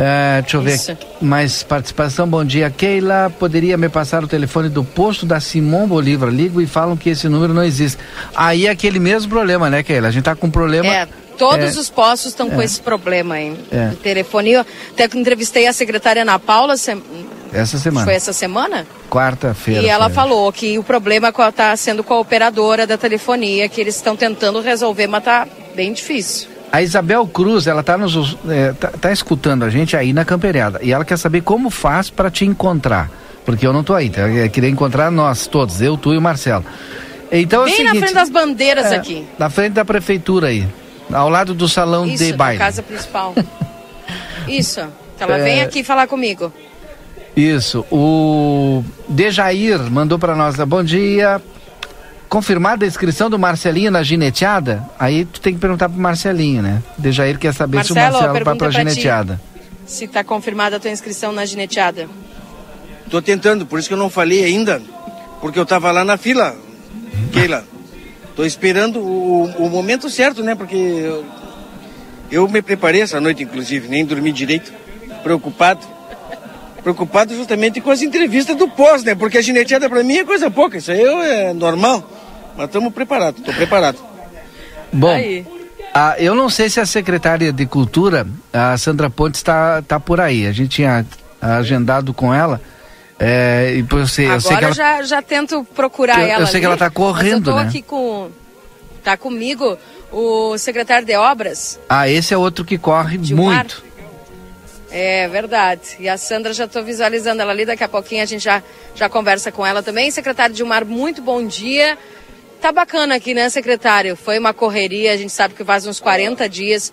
É, deixa eu ver Isso. mais participação. Bom dia, Keila. Poderia me passar o telefone do posto da Simão Bolívar? Ligo e falam que esse número não existe. Aí é aquele mesmo problema, né, Keila? A gente tá com problema. É, todos é, os postos estão com é. esse problema aí. É. De telefonia. Até que entrevistei a secretária Ana Paula, Essa semana. foi essa semana? Quarta-feira. E ela falou que o problema está sendo com a operadora da telefonia, que eles estão tentando resolver, mas tá bem difícil. A Isabel Cruz, ela tá nos é, tá, tá escutando a gente aí na camperiada e ela quer saber como faz para te encontrar, porque eu não tô aí, tá? Eu queria encontrar nós todos, eu, tu e o Marcelo. Então é o bem seguinte, na frente das bandeiras é, aqui. na frente da prefeitura aí, ao lado do salão Isso, de baile. casa principal. [LAUGHS] Isso. que Ela É. vem aqui falar comigo. Isso. O Dejair mandou para nós, bom dia. Confirmada a inscrição do Marcelinho na gineteada? Aí tu tem que perguntar pro Marcelinho, né? Dejair quer saber se o Marcelo, Marcelo vai pra pra gineteada. Se está confirmada a tua inscrição na gineteada. Tô tentando, por isso que eu não falei ainda, porque eu tava lá na fila, Keila. Tô esperando o, o momento certo, né? Porque eu, eu me preparei essa noite, inclusive, nem dormi direito, preocupado. Preocupado justamente com as entrevistas do pós, né? Porque a gineteada pra mim é coisa pouca, isso aí é normal. Mas estamos preparados, tô preparado. Bom, ah, eu não sei se a secretária de Cultura, a Sandra Pontes, está tá por aí. A gente tinha agendado com ela. É, e eu sei, eu sei que Agora ela, já, já tento procurar Eu- eu ela. sei que ali, ela tá correndo, mas eu tô né? aqui com. Tá comigo o secretário de obras. Ah, esse é outro que corre Gilmar. muito. É verdade. E a Sandra já estou visualizando ela ali. Daqui a pouquinho a gente já, já conversa com ela também. Secretário Dilmar, muito bom dia. Tá bacana aqui, né, secretário? Foi uma correria. A gente sabe que faz uns 40 dias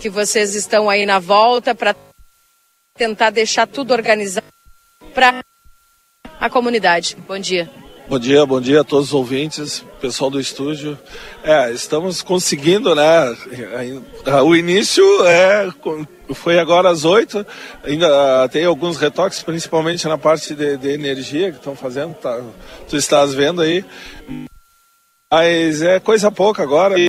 que vocês estão aí na volta para tentar deixar tudo organizado para a comunidade. Bom dia. Bom dia, bom dia a todos os ouvintes, pessoal do estúdio. É, estamos conseguindo, né? O início é, foi agora às oito, ainda tem alguns retoques, principalmente na parte de, de energia que estão fazendo, tá, tu estás vendo aí. Mas é coisa pouca agora e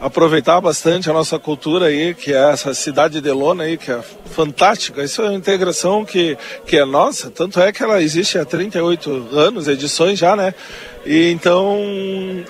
aproveitar bastante a nossa cultura aí, que é essa cidade de Lona aí, que é fantástica. Isso é uma integração que, que é nossa, tanto é que ela existe há 38 anos, edições já, né? E então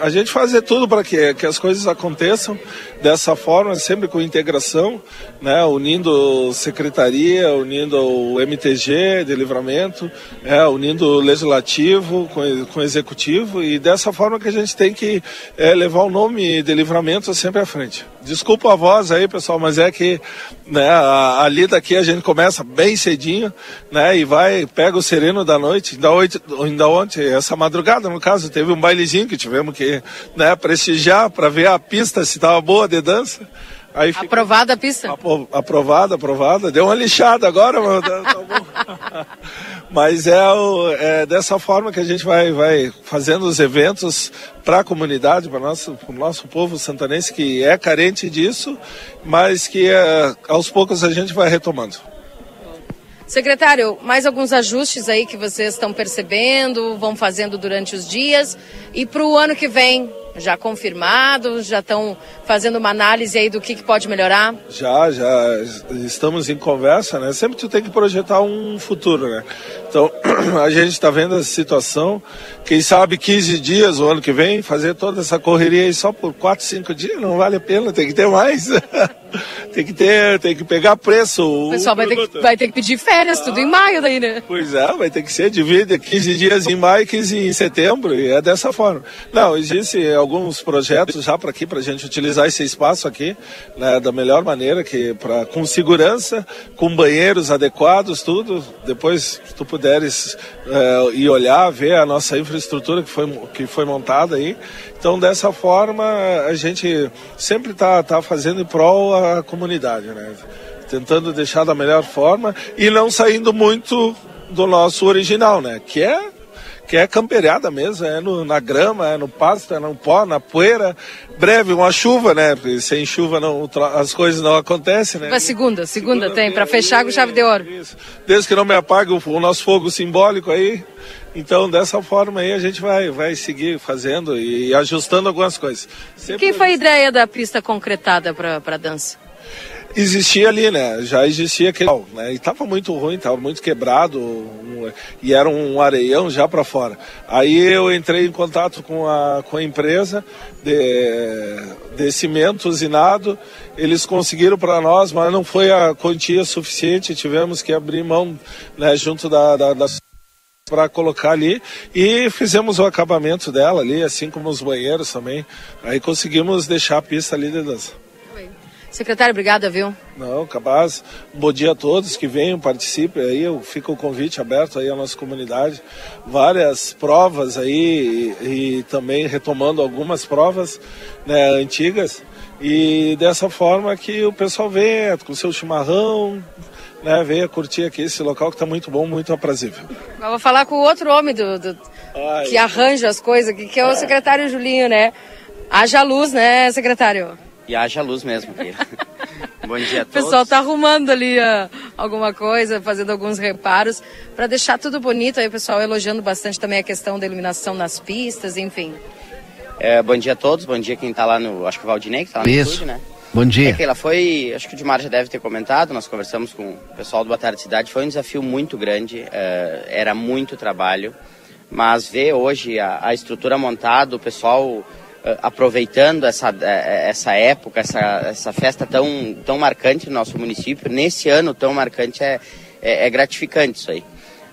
a gente fazer tudo para que, que as coisas aconteçam dessa forma, sempre com integração, né? Unindo secretaria, unindo o MTG de livramento, é, unindo o legislativo com, com o executivo e dessa forma que a gente tem que é, levar o nome de livramento sempre à frente. Desculpa a voz aí, pessoal, mas é que né, a, a a gente começa bem cedinho, né? E vai, pega o sereno da noite, ainda, oito, ainda ontem, essa madrugada, no caso, teve um bailezinho que tivemos que né, prestigiar para ver a pista se estava boa de dança. Aí fica- Aprovada a pista? Apro- aprovada, aprovada. Deu uma lixada agora, mas tá-. [LAUGHS] Mas é, o- é dessa forma que a gente vai, vai fazendo os eventos para a comunidade, para o nosso, pro nosso povo santanense que é carente disso, mas que é, aos poucos a gente vai retomando. Secretário, mais alguns ajustes aí que vocês estão percebendo, vão fazendo durante os dias. E para o ano que vem, já confirmado, já estão fazendo uma análise aí do que, que pode melhorar? Já, já estamos em conversa, né? Sempre tu tem que projetar um futuro, né? Então, [CLEARS THROAT] a gente está vendo essa situação. Quem sabe 15 dias o ano que vem, fazer toda essa correria aí só por 4, 5 dias, não vale a pena, tem que ter mais. [LAUGHS] tem que ter, tem que pegar preço. O pessoal vai ter, que, vai ter que pedir férias, tudo em maio daí, né? Pois é, vai ter que ser, divide 15 dias em maio, 15 em setembro, e é dessa forma. Não, existem alguns projetos já para aqui, para a gente utilizar esse espaço aqui, né, da melhor maneira, que pra, com segurança, com banheiros adequados, tudo. Depois, se tu puderes eh, ir olhar, ver a nossa infraestrutura que foi, que foi montada aí. Então, dessa forma, a gente sempre está tá fazendo em prol a comunidade, né? tentando deixar da melhor forma e não saindo muito do nosso original, né? Que é que é camperiada mesmo, é no, na grama, é no pasto, é no pó, na poeira. Breve, uma chuva, né? Porque sem chuva não, as coisas não acontecem, né? Vai segunda, segunda, tem, para fechar com chave de ouro. Desde que não me apague o, o nosso fogo simbólico aí. Então, dessa forma aí, a gente vai, vai seguir fazendo e, ajustando algumas coisas. Sempre Quem foi a ideia da pista concretada para dança? Existia ali, né? Já existia aquele. Né? E estava muito ruim, estava muito quebrado um, e era um areião já para fora. Aí eu entrei em contato com a, com a empresa de, de cimento usinado. Eles conseguiram para nós, mas não foi a quantia suficiente. Tivemos que abrir mão né, junto da, da, da para colocar ali e fizemos o acabamento dela ali, assim como os banheiros também. Aí conseguimos deixar a pista ali de dança. Secretário, obrigada, viu? Não, capaz. Bom dia a todos que venham, participem aí. Fica o convite aberto aí à nossa comunidade. Várias provas aí e, e também retomando algumas provas né, antigas. E dessa forma que o pessoal venha com seu chimarrão, né, venha curtir aqui esse local que está muito bom, muito aprazível. Eu vou falar com o outro homem do, do que arranja as coisas, que, que é o secretário Julinho, né? Haja luz, né, secretário? E haja luz mesmo, filho. [LAUGHS] Bom dia a todos. O pessoal tá arrumando ali uh, alguma coisa, fazendo alguns reparos, para deixar tudo bonito. Aí o pessoal elogiando bastante também a questão da iluminação nas pistas, enfim. É, bom dia a todos, bom dia quem tá lá no. Acho que o Valdinei que tá lá no Isso. estúdio, né? Bom dia. É ela foi, acho que o Dimar já deve ter comentado, nós conversamos com o pessoal do Boa Tarde Cidade, foi um desafio muito grande, uh, era muito trabalho, mas ver hoje a, a estrutura montada, o pessoal aproveitando essa, uh, essa época, essa, essa festa tão, tão marcante no nosso município, nesse ano tão marcante, é, é, é gratificante isso aí.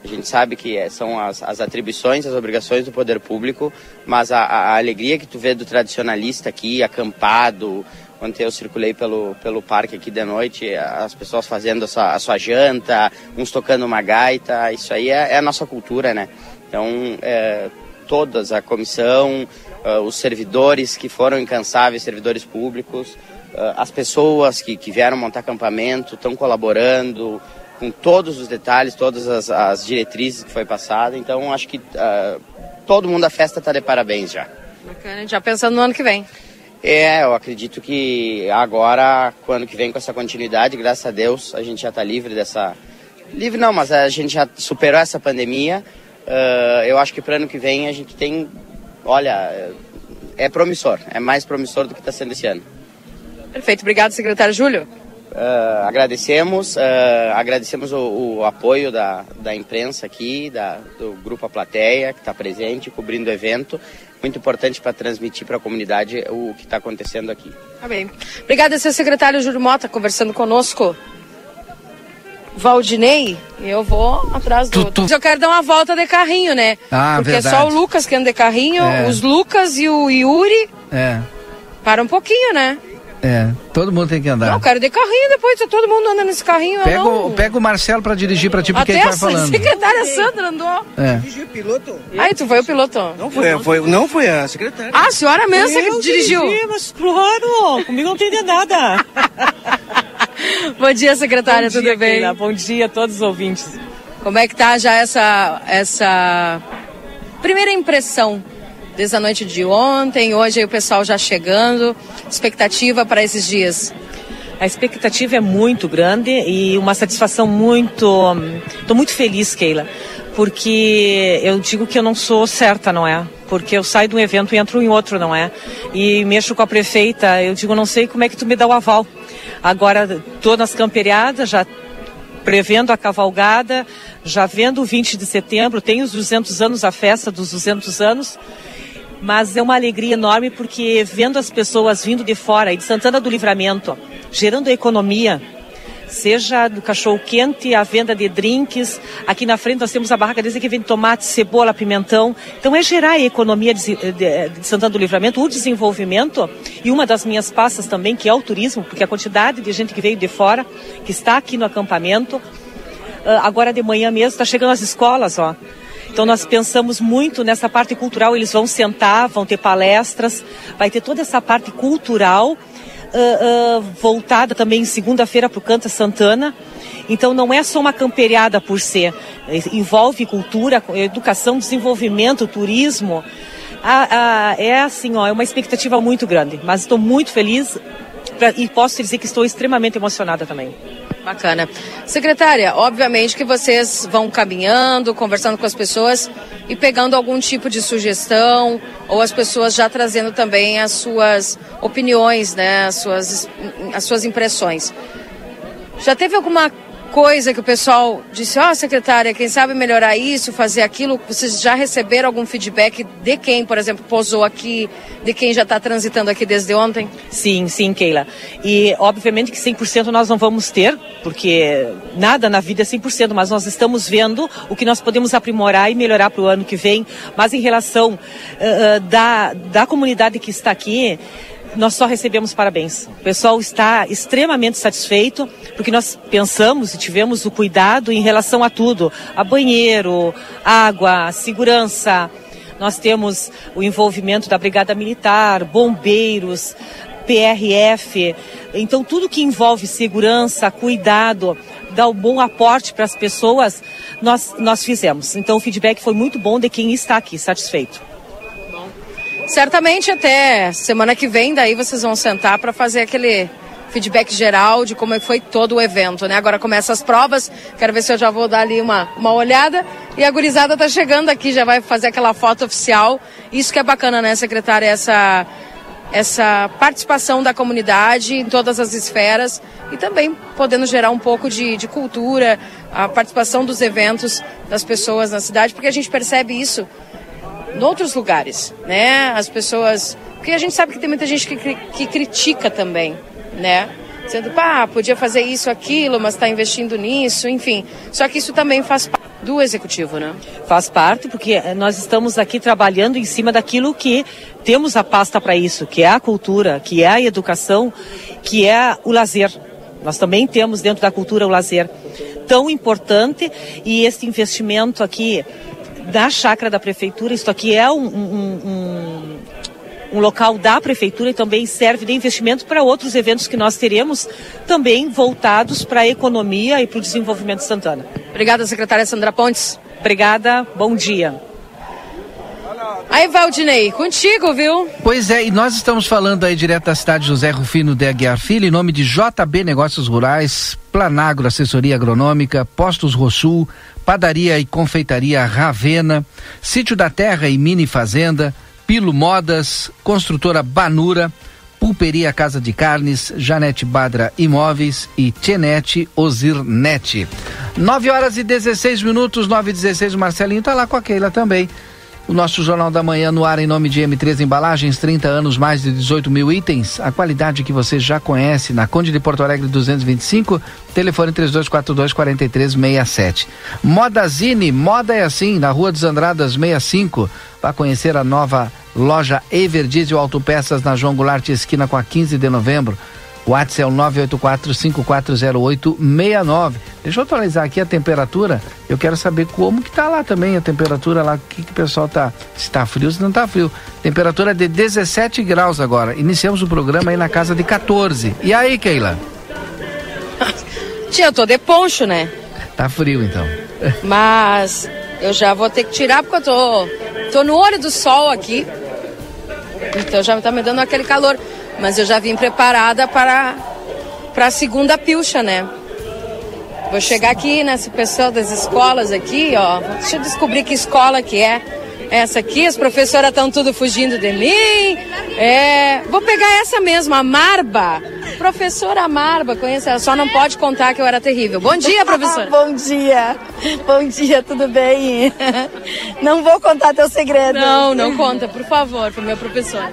A gente sabe que é, são as, as, atribuições, as obrigações do poder público, mas a, a, alegria que tu vê do tradicionalista aqui, acampado, ontem eu circulei pelo, pelo parque aqui de noite, as pessoas fazendo a sua, a sua janta, uns tocando uma gaita, isso aí é, é a nossa cultura, né? Então, é, todas, a comissão, uh, os servidores que foram incansáveis, servidores públicos, uh, as pessoas que, que vieram montar acampamento, estão colaborando com todos os detalhes, todas as, as diretrizes que foi passada. Então, acho que uh, todo mundo da festa está de parabéns já. Bacana, já pensando no ano que vem. É, eu acredito que agora, quando que vem com essa continuidade, graças a Deus, a gente já está livre dessa. Livre não, mas a gente já superou essa pandemia. Uh, eu acho que para ano que vem a gente tem. Olha, é promissor, é mais promissor do que está sendo esse ano. Perfeito, obrigado, secretário Júlio. Uh, agradecemos, uh, agradecemos o, o, apoio da, da imprensa aqui, da, do Grupo A Plateia, que está presente, cobrindo o evento. Muito importante para transmitir para a comunidade o que está acontecendo aqui. Tá bem. Obrigada, seu secretário Júlio Mota, conversando conosco. Valdinei, eu vou atrás do. Tu, tu... Eu quero dar uma volta de carrinho, né? Ah, Porque verdade. é só o Lucas que anda de carrinho, É. os Lucas e o Yuri. É, Para um pouquinho, né? É. Todo mundo tem que andar. Não, eu quero de carrinho depois, tá todo mundo andando nesse carrinho. eu Pega não. o, pega o Marcelo pra dirigir pra ti, porque Até ele a vai falando. secretária Sandra andou. É. piloto? Aí, tu foi o piloto? Não foi, foi, não foi a secretária. Ah, a senhora mesmo que dirigiu? dirigi, mas claro, comigo não tem de nada. [LAUGHS] Bom dia, secretária, Bom tudo dia, bem? Keila. Bom dia a todos os ouvintes. Como é que tá já essa, essa primeira impressão desde a noite de ontem, hoje o pessoal já chegando, expectativa para esses dias? A expectativa é muito grande e uma satisfação muito. Estou muito feliz, Keila, porque eu digo que eu não sou certa, não é? Porque eu saio de um evento e entro em outro, não é? E mexo com a prefeita, eu digo, não sei como é que tu me dá o aval. Agora, estou nas camperiadas, já prevendo a cavalgada, já vendo o 20 de setembro, tem os 200 anos, a festa dos 200 anos. Mas é uma alegria enorme porque vendo as pessoas vindo de fora e de Santana do Livramento, gerando economia, seja do cachorro quente, a venda de drinks. Aqui na frente nós temos a barraca deles que vende tomate, cebola, pimentão. Então é gerar a economia de, de, de Santana do Livramento, o desenvolvimento e uma das minhas passas também, que é o turismo, porque a quantidade de gente que veio de fora, que está aqui no acampamento. Ah, agora de manhã mesmo, está chegando as escolas, ó. Então nós pensamos muito nessa parte cultural, eles vão sentar, vão ter palestras, vai ter toda essa parte cultural ah, ah, voltada também segunda-feira para o Canta Santana. Então não é só uma camperiada por ser, envolve cultura, educação, desenvolvimento, turismo. Ah, ah, é assim, ó, é uma expectativa muito grande, mas estou muito feliz pra- e posso dizer que estou extremamente emocionada também. Bacana. Secretária, obviamente que vocês vão caminhando, conversando com as pessoas e pegando algum tipo de sugestão, ou as pessoas já trazendo também as suas opiniões, né, as suas, as suas impressões. Já teve alguma coisa que o pessoal disse, ó, oh, secretária, quem sabe melhorar isso, fazer aquilo? Vocês já receberam algum feedback de quem, por exemplo, posou aqui, de quem já está transitando aqui desde ontem? Sim, sim, Keila. E obviamente que 100% nós não vamos ter, porque nada na vida é 100%, mas nós estamos vendo o que nós podemos aprimorar e melhorar para o ano que vem. Mas em relação uh, da, da comunidade que está aqui, nós só recebemos parabéns. O pessoal está extremamente satisfeito porque nós pensamos e tivemos o cuidado em relação a tudo: a banheiro, água, segurança. Nós temos o envolvimento da Brigada Militar, bombeiros, PRF. Então, tudo que envolve segurança, cuidado, dar um bom aporte para as pessoas, nós, nós fizemos. Então, o feedback foi muito bom de quem está aqui satisfeito. Certamente até semana que vem, daí vocês vão sentar para fazer aquele feedback geral de como foi todo o evento, né? Agora começam as provas, quero ver se eu já vou dar ali uma, uma olhada. E a gurizada tá chegando aqui, já vai fazer aquela foto oficial. Isso que é bacana, né, secretária? Essa, essa participação da comunidade em todas as esferas e também podendo gerar um pouco de, de cultura, a participação dos eventos das pessoas na cidade, porque a gente percebe isso em outros lugares, né? As pessoas. Porque a gente sabe que tem muita gente que, que critica também, né? Dizendo, pá, podia fazer isso, aquilo, mas está investindo nisso, enfim. Só que isso também faz parte do executivo, né? Faz parte, porque eh, nós estamos aqui trabalhando em cima daquilo que temos a pasta para isso, que é a cultura, que é a educação, que é o lazer. Nós também temos dentro da cultura o lazer tão importante e esse investimento aqui da chácara da prefeitura. Isso aqui é um, um, um, um local da prefeitura e também serve de investimento para outros eventos que nós teremos, também voltados para a economia e para o desenvolvimento de Santana. Obrigada, secretária Sandra Pontes. Obrigada, bom dia. Aí, Valdinei, contigo, viu? Pois é, e nós estamos falando aí direto da cidade José Rufino de Aguiar Filho, em nome de JB Negócios Rurais, Planagro Assessoria Agronômica, Postos Rosul, Padaria e Confeitaria Ravena, Sítio da Terra e Mini Fazenda, Pilo Modas, Construtora Banura, Pulperia Casa de Carnes, Janete Badra Imóveis e Tchenete Ozirnet. 9 horas e 16 minutos, 9 e 16, o Marcelinho tá lá com a Keila também. O nosso Jornal da Manhã no ar em nome de M3 Embalagens, 30 anos, mais de 18 mil itens. A qualidade que você já conhece na Conde de Porto Alegre 225, telefone 3242 4367. Modazine, moda é assim, na Rua dos Andradas 65. Vá conhecer a nova loja Everdiesel Autopeças na João Goulart, esquina com a 15 de novembro. O WhatsApp é o 984-540869. Deixa eu atualizar aqui a temperatura. Eu quero saber como que tá lá também a temperatura lá, o que, que o pessoal tá. Se tá frio, se não tá frio. Temperatura de 17 graus agora. Iniciamos o programa aí na casa de 14. E aí, Keila? [LAUGHS] Tia, eu tô de poncho, né? Tá frio então. Mas eu já vou ter que tirar porque eu tô, tô no olho do sol aqui. Então já tá me dando aquele calor. Mas eu já vim preparada para, para a segunda pilcha, né? Vou chegar aqui nesse pessoal das escolas aqui, ó. Deixa eu descobrir que escola que é essa aqui. As professoras estão tudo fugindo de mim. É, vou pegar essa mesmo, a Marba. Professora Marba, conhece ela, só não pode contar que eu era terrível. Bom dia, professora. [LAUGHS] Bom dia. Bom dia, tudo bem? [LAUGHS] Não vou contar teu segredo. Não, não conta, por favor, pro meu professor.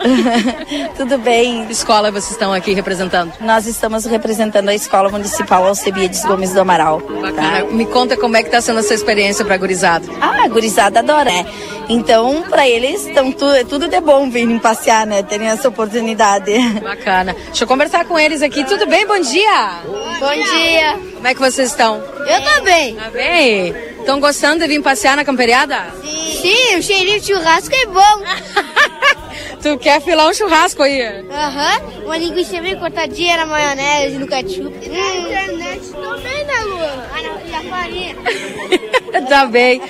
[LAUGHS] Tudo bem. Que escola vocês estão aqui representando? Nós estamos representando a Escola Municipal Alcebiades Gomes do Amaral. Tá? Me conta como é que está sendo essa experiência para a gurizada. Ah, a gurizada adora, né? Então, para eles, tão tu, é tudo de bom virem passear, né? Terem essa oportunidade. Bacana. Deixa eu conversar com eles aqui. Tudo bem? Bom dia! Bom dia! Como é que vocês estão? Eu tô bem. Tá bem? Estão gostando de vir passear na camperiada? Sim. Sim, o cheirinho de churrasco é bom. [LAUGHS] Tu quer filar um churrasco aí? Aham, uhum. uma linguiça bem cortadinha na maionese, no ketchup. E na internet também, né, Lua? Ah, e a farinha. tá bem.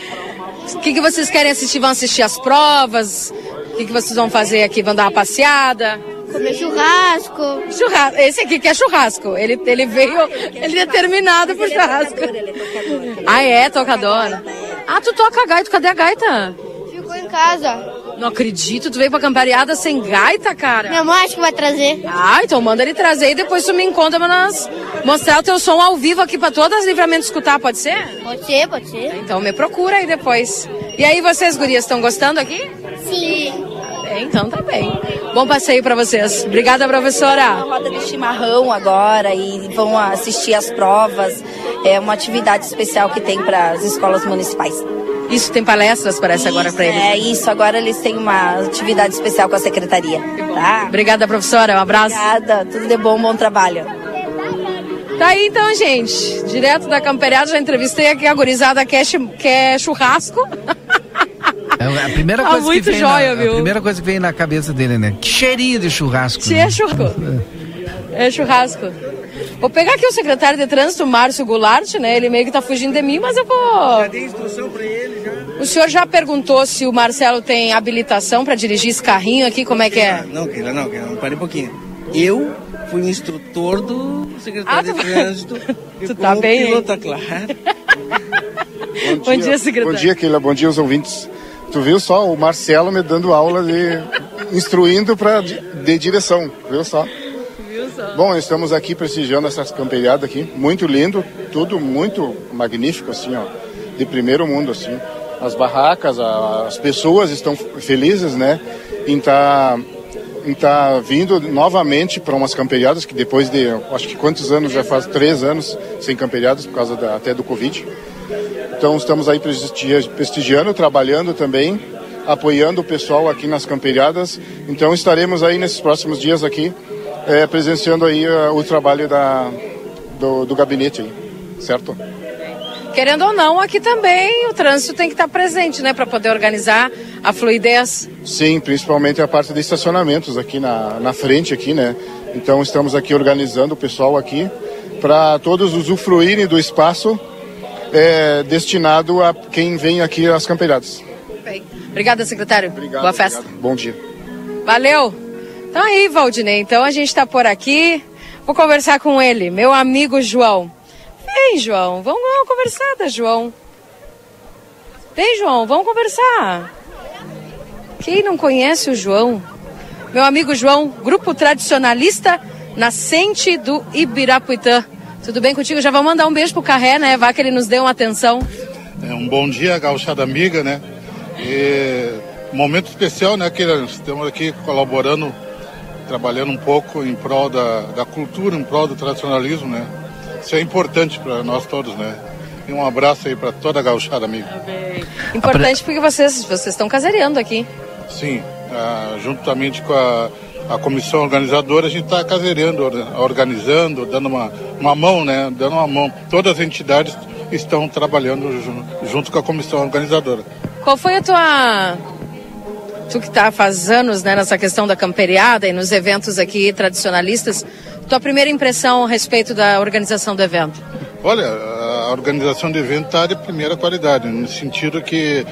O que, que vocês querem assistir? Vão assistir as provas? O que, que vocês vão fazer aqui? Vão dar uma passeada? Comer churrasco. Churrasco. Esse aqui que é churrasco. Ele, ele veio, ele é determinado por churrasco. Ah, é? Tocador? Ah, tu toca a gaita. Cadê a gaita? Ficou em casa. Não acredito, tu veio pra campariada sem gaita, cara. Minha mãe acha que vai trazer. Ah, então manda ele trazer e depois tu me encontra pra nós mostrar o teu som ao vivo aqui pra todas as livramentos escutar, pode ser? Pode ser, pode ser. Então me procura aí depois. E aí, vocês, gurias, estão gostando aqui? Sim. Bem, então tá bem. Bom passeio pra vocês. Obrigada, professora. Uma roda de chimarrão agora e vão assistir as provas. É uma atividade especial que tem para as escolas municipais. Isso tem palestras, parece agora para eles. É isso, agora eles têm uma atividade especial com a secretaria. Tá? Obrigada, professora. Um abraço. Obrigada, tudo de bom, bom trabalho. Tá aí então, gente. Direto da camperiada, já entrevistei aqui a gurizada que é, que é churrasco. É a primeira Tá coisa muito que vem joia, na, viu? A primeira coisa que vem na cabeça dele, né? Que cheirinho de churrasco. Se né? é churrasco. É churrasco. Vou pegar aqui o secretário de trânsito, Márcio Goulart, né? Ele meio que tá fugindo de mim, mas eu vou. Já dei instrução pra ele. O senhor já perguntou se o Marcelo tem habilitação para dirigir esse carrinho aqui, como é que é? Não, Keila, não, Keila, pare um pouquinho. Eu fui instrutor do secretário Ah, tu- de trânsito. [LAUGHS] Tu tá bem, hein? piloto, claro. [LAUGHS] Bom dia, secretário. Bom dia, Keila. Bom dia aos ouvintes. Tu viu só o Marcelo me dando aula de instruindo para de direção, viu só? Bom, estamos aqui prestigiando essas camperiadas aqui, muito lindo, tudo muito magnífico assim, ó, de primeiro mundo assim. As barracas, a- as pessoas estão felizes, né, em estar em tá vindo novamente para umas camperiadas que depois de, acho que quantos anos já faz três anos sem camperiadas por causa da, até do Covid. Então estamos aí prestigia- prestigiando, trabalhando também, apoiando o pessoal aqui nas camperiadas. Então estaremos aí nesses próximos dias aqui eh, presenciando aí eh, o trabalho da, do, do gabinete aí, certo? Querendo ou não, aqui também o trânsito tem que estar presente, né, para poder organizar a fluidez. Sim, principalmente a parte de estacionamentos aqui na, na frente aqui, né? Então estamos aqui organizando o pessoal aqui para todos usufruírem do espaço eh, destinado a quem vem aqui às camperiadas. Bem, Obrigada, secretário. Boa festa. Bom dia. Valeu. Então aí, Valdinei, então a gente está por aqui. Vou conversar com ele, meu amigo João. Vem, João, vamos dar uma conversada, João. Vem, João, vamos conversar. Quem não conhece o João? Meu amigo João, grupo tradicionalista nascente do Ibirapuitã. Tudo bem contigo? Já vou mandar um beijo pro Carré, né? Vá que ele nos deu uma atenção. É um bom dia, gauchada amiga, né? E momento especial, né? Que estamos aqui colaborando, trabalhando um pouco em prol da, da cultura, em prol do tradicionalismo, né? Isso é importante para nós todos, né? E um abraço aí para toda a gauchada amiga. Importante porque vocês vocês estão casereando aqui. Sim, ah, juntamente com a, a comissão organizadora, a gente está caseirando, or- organizando, dando uma, uma mão, né? Dando uma mão. Todas as entidades estão trabalhando jun- junto com a comissão organizadora. Qual foi a tua. Tu que tá faz anos né, nessa questão da camperiada e nos eventos aqui tradicionalistas, tua primeira impressão a respeito da organização do evento? Olha, a organização do evento está de primeira qualidade, no sentido que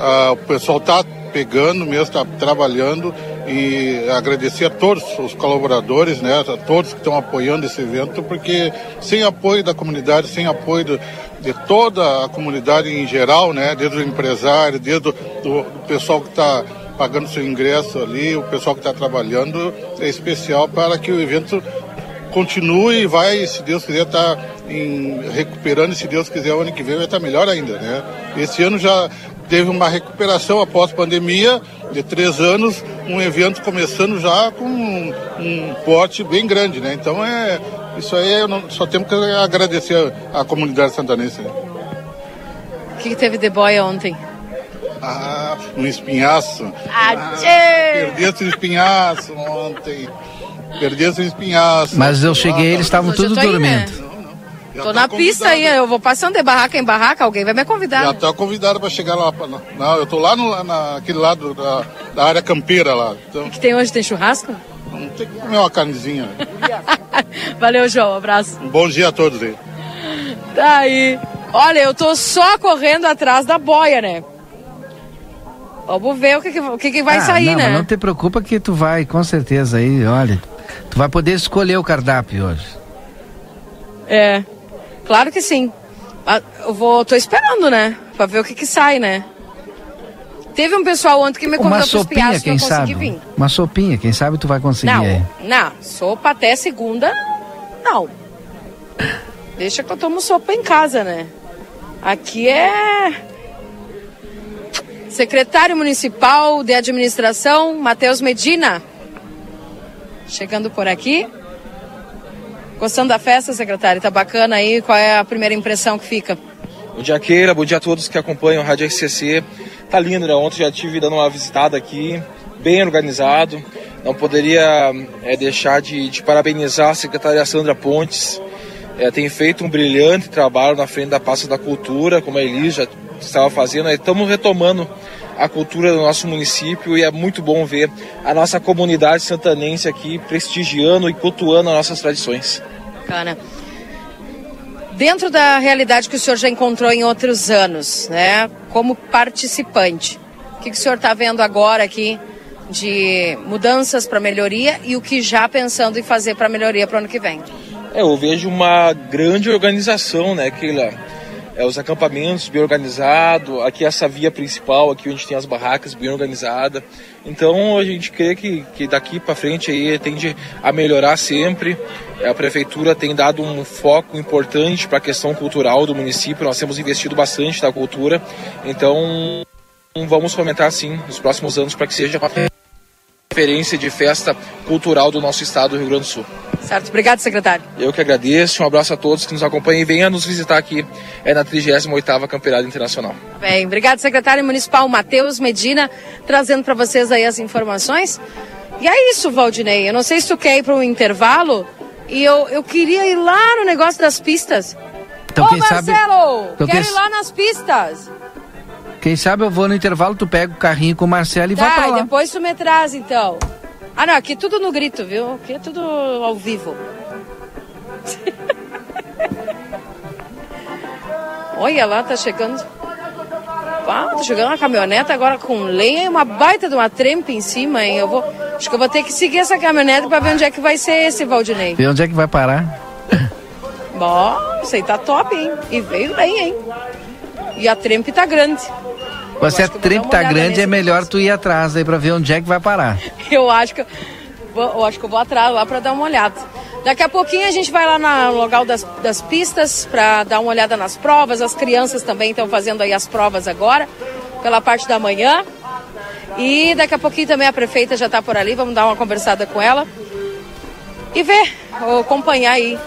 ah, o pessoal está pegando mesmo, está trabalhando e agradecer a todos os colaboradores, né, a todos que estão apoiando esse evento, porque sem apoio da comunidade, sem apoio do- de toda a comunidade em geral, né, desde o empresário, desde o do, pessoal que está pagando seu ingresso ali, o pessoal que está trabalhando, é especial para que o evento continue e vai, se Deus quiser, estar recuperando, e se Deus quiser, o ano que vem vai estar melhor ainda, né? Esse ano já teve uma recuperação após pandemia de três anos, um evento começando já com um, um porte bem grande, né? Então é isso aí, eu não, só temos que agradecer à comunidade santanense. né? O que, que teve de boia ontem? Ah, um espinhaço. Ah! Perdesse o espinhaço ontem. Perdesse o espinhaço. Mas eu cheguei, eles estavam tô aí, dormindo. né? Tô na pista aí, eu vou passando de barraca em barraca, alguém vai me convidar. Já tá convidado para chegar lá. pra- Não, eu tô lá no, naquele lado da, da área campeira lá. Então, O que tem hoje? Tem churrasco? tem que comer uma carnezinha. [LAUGHS] Valeu, João, abraço. Um bom dia a todos aí. Tá aí. Olha, eu tô só correndo atrás da boia, né? Vamos ver o que, o que, vai Ah, sair, não, né? mas não te preocupa que tu vai, com certeza aí, olha. Tu vai poder escolher o cardápio hoje. É, claro que sim. Ah, Eu vou, tô esperando, né? Pra ver o que que sai, né? Teve um pessoal ontem que me convidou Uma para os sopinha, piaços, quem sabe? vir. Uma sopinha, quem sabe tu vai conseguir Não, aí. não, sopa até segunda, não. Deixa que eu tomo sopa em casa, né? Aqui é secretário municipal de administração, Matheus Medina. Chegando por aqui. Gostando da festa, secretário? Tá bacana aí? Qual é a primeira impressão que fica? Bom dia, Keira. Bom dia a todos que acompanham a Rádio RCC. Tá lindo, né? Ontem já tive dando uma visitada aqui, bem organizado. Não poderia é, deixar de, de, parabenizar a secretária Sandra Pontes. É, tem feito um brilhante trabalho na frente da pasta da cultura, como a Elis já estava fazendo. Estamos retomando a cultura do nosso município e é muito bom ver a nossa comunidade santanense aqui prestigiando e cultuando as nossas tradições. Bacana. Dentro da realidade que o senhor já encontrou em outros anos, né, como participante, o que, que o senhor está vendo agora aqui de mudanças para melhoria e o que já pensando em fazer para melhoria para o ano que vem? É, eu vejo uma grande organização, né, Keila? É, os acampamentos bem organizados, aqui essa via principal, aqui onde tem as barracas bem organizada. Então a gente crê que, que daqui para frente aí tende a melhorar sempre. É, a prefeitura tem dado um foco importante para a questão cultural do município. Nós temos investido bastante na cultura. Então vamos fomentar sim nos próximos anos para que seja uma referência de festa cultural do nosso estado do Rio Grande do Sul. Certo, obrigado, secretário. Eu que agradeço, um abraço a todos que nos acompanham e venha nos visitar aqui é, na 38ª Campeonato Internacional. Bem, obrigado, secretário municipal Matheus Medina, trazendo para vocês aí as informações. E é isso, Valdinei, eu não sei se tu quer ir para um intervalo, e eu, eu queria ir lá no negócio das pistas. Então, Ô, quem Marcelo, sabe- então, quero quem- ir lá nas pistas. Quem sabe eu vou no intervalo, tu pega o carrinho com o Marcelo e vai Tá, pra e lá. depois tu me traz, então. Ah, não, aqui tudo no grito, viu? Aqui é tudo ao vivo. [LAUGHS] Olha lá, tá chegando. Ah, tá chegando uma caminhonete agora com lenha e uma baita de uma trempa em cima, hein? Eu vou. Acho que eu vou ter que seguir essa caminhonete pra ver onde é que vai ser esse, Valdinei. Vê onde é que vai parar. Bom, isso aí tá top, hein? E veio bem, hein? E a trempe tá grande. A vou dar trempe uma tá grande, é melhor tu ir atrás aí pra ver onde é que vai parar. [LAUGHS] Eu acho que eu, acho que eu vou atrás lá para dar uma olhada. Daqui a pouquinho a gente vai lá na- no local das, das pistas para dar uma olhada nas provas. As crianças também estão fazendo aí as provas agora, pela parte da manhã. E daqui a pouquinho também a prefeita já está por ali, vamos dar uma conversada com ela. E ver, ou acompanhar aí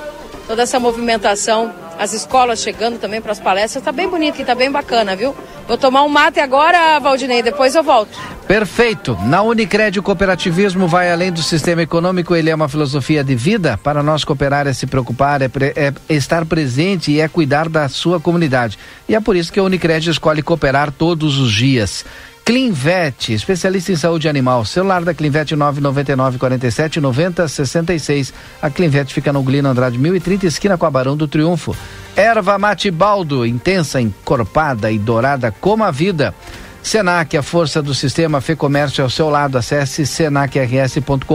toda essa movimentação, as escolas chegando também para as palestras. Tá bem bonito, que tá bem bacana, viu? Vou tomar um mate agora, Valdinei, depois eu volto. Perfeito. Na Unicred, o cooperativismo vai além do sistema econômico, ele é uma filosofia de vida. Para nós cooperar é se preocupar, é, pre- é estar presente e é cuidar da sua comunidade. E é por isso que a Unicred escolhe cooperar todos os dias. Clinvet, especialista em saúde animal. Celular da Clinvet 999 47 90 66. A Clinvet fica no Glino Andrade 1030, esquina com a Barão do Triunfo. Erva mate baldo, intensa, encorpada e dourada como a vida. Senac, a força do sistema Fê Comércio ao seu lado. Acesse senacrs.com.br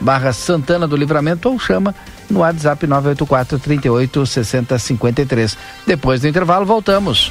barra Santana do Livramento ou chama no WhatsApp 984 38 60 53. Depois do intervalo, voltamos.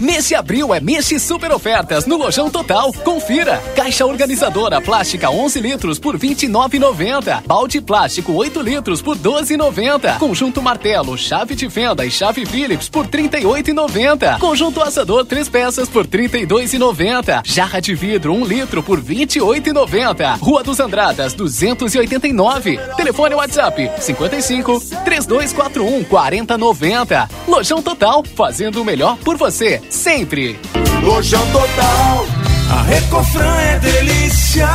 Mês de abril é mês de super ofertas no Lojão Total. Confira. Caixa organizadora plástica 11 litros por 29,90. Balde plástico 8 litros por 12,90. Conjunto martelo, chave de fenda e chave Phillips por 38,90. Conjunto assador 3 peças por 32,90. Jarra de vidro 1 litro por 28,90. Rua dos Andradas 289. Telefone WhatsApp 55 3241 4090. Lojão Total, fazendo o melhor por você. Sempre. Lojão Total, a Recofran é delícia.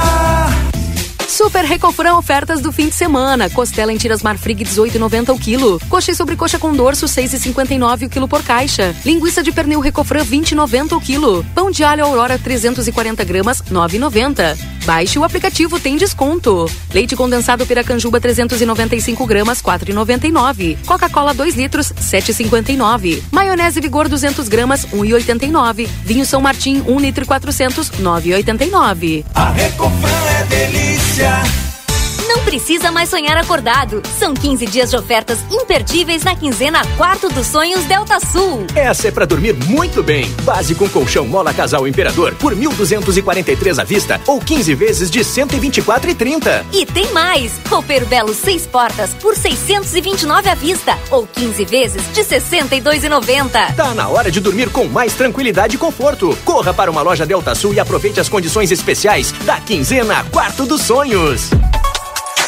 Super Recofran ofertas do fim de semana. Costela em tiras Marfrig 18,90 o quilo. Coxa e sobrecoxa com dorso 6,59 o quilo por caixa. Linguiça de pernil Recofran 20,90 o quilo. Pão de alho Aurora 340 gramas 9,90. Baixe o aplicativo, tem desconto. Leite condensado Piracanjuba 395 gramas 4,99. Coca-Cola 2 litros 7,59. Maionese Vigor 200 gramas 1,89. Vinho São Martim 1 litro e 400 9,89. A Recofran é delícia. Não precisa mais sonhar acordado. São 15 dias de ofertas imperdíveis na quinzena Quarto dos Sonhos Delta Sul. Essa é pra dormir muito bem. Base com colchão Mola Casal Imperador por 1.243 à vista ou 15 vezes de 124,30. E tem mais! Roupeiro Belo 6 portas por 629 à vista ou 15 vezes de 62,90. Tá na hora de dormir com mais tranquilidade e conforto. Corra para uma loja Delta Sul e aproveite as condições especiais da quinzena Quarto dos Sonhos.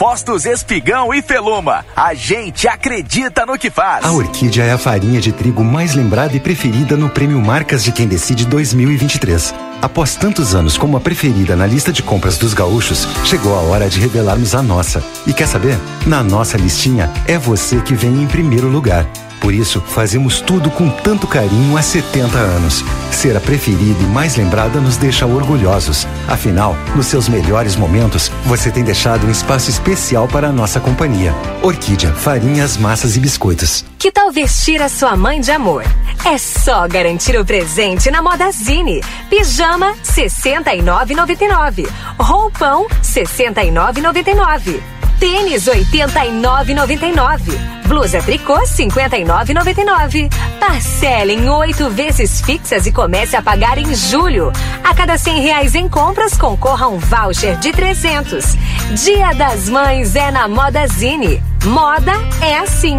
Postos Espigão e Feluma. A gente acredita no que faz. A Orquídea é a farinha de trigo mais lembrada e preferida no Prêmio Marcas de Quem Decide 2023. Após tantos anos como a preferida na lista de compras dos gaúchos, chegou a hora de revelarmos a nossa. E quer saber? Na nossa listinha, é você que vem em primeiro lugar. Por isso, fazemos tudo com tanto carinho há 70 anos. Ser a preferida e mais lembrada nos deixa orgulhosos. Afinal, nos seus melhores momentos, você tem deixado um espaço especial para a nossa companhia. Orquídea, farinhas, massas e biscoitos. Que tal vestir a sua mãe de amor? É só garantir o presente na Modazine. Pijama 69,99. Roupão 69,99. Tênis 89,99. Blusa tricô 59,99. Parcela em oito vezes fixas e comece a pagar em julho. A cada cem reais em compras concorra a um voucher de 300. Dia das Mães é na Modazine. Moda é assim.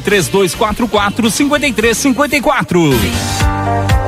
3244 5354.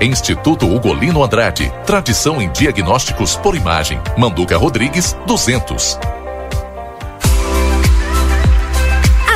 Instituto Ugolino Andrade. Tradição em diagnósticos por imagem. Manduca Rodrigues 200.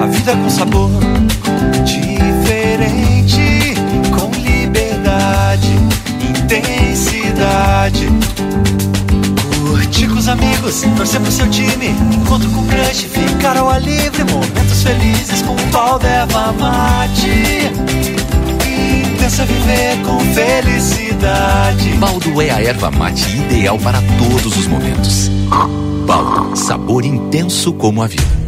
a vida com sabor diferente, com liberdade, intensidade. Curtir com os amigos, torcer pro seu time, encontro com crush, ficar ao ar livre, momentos felizes com o pau de mate. Intensa viver com felicidade. Baldo é a erva mate ideal para todos os momentos. Baldo, sabor intenso como a vida.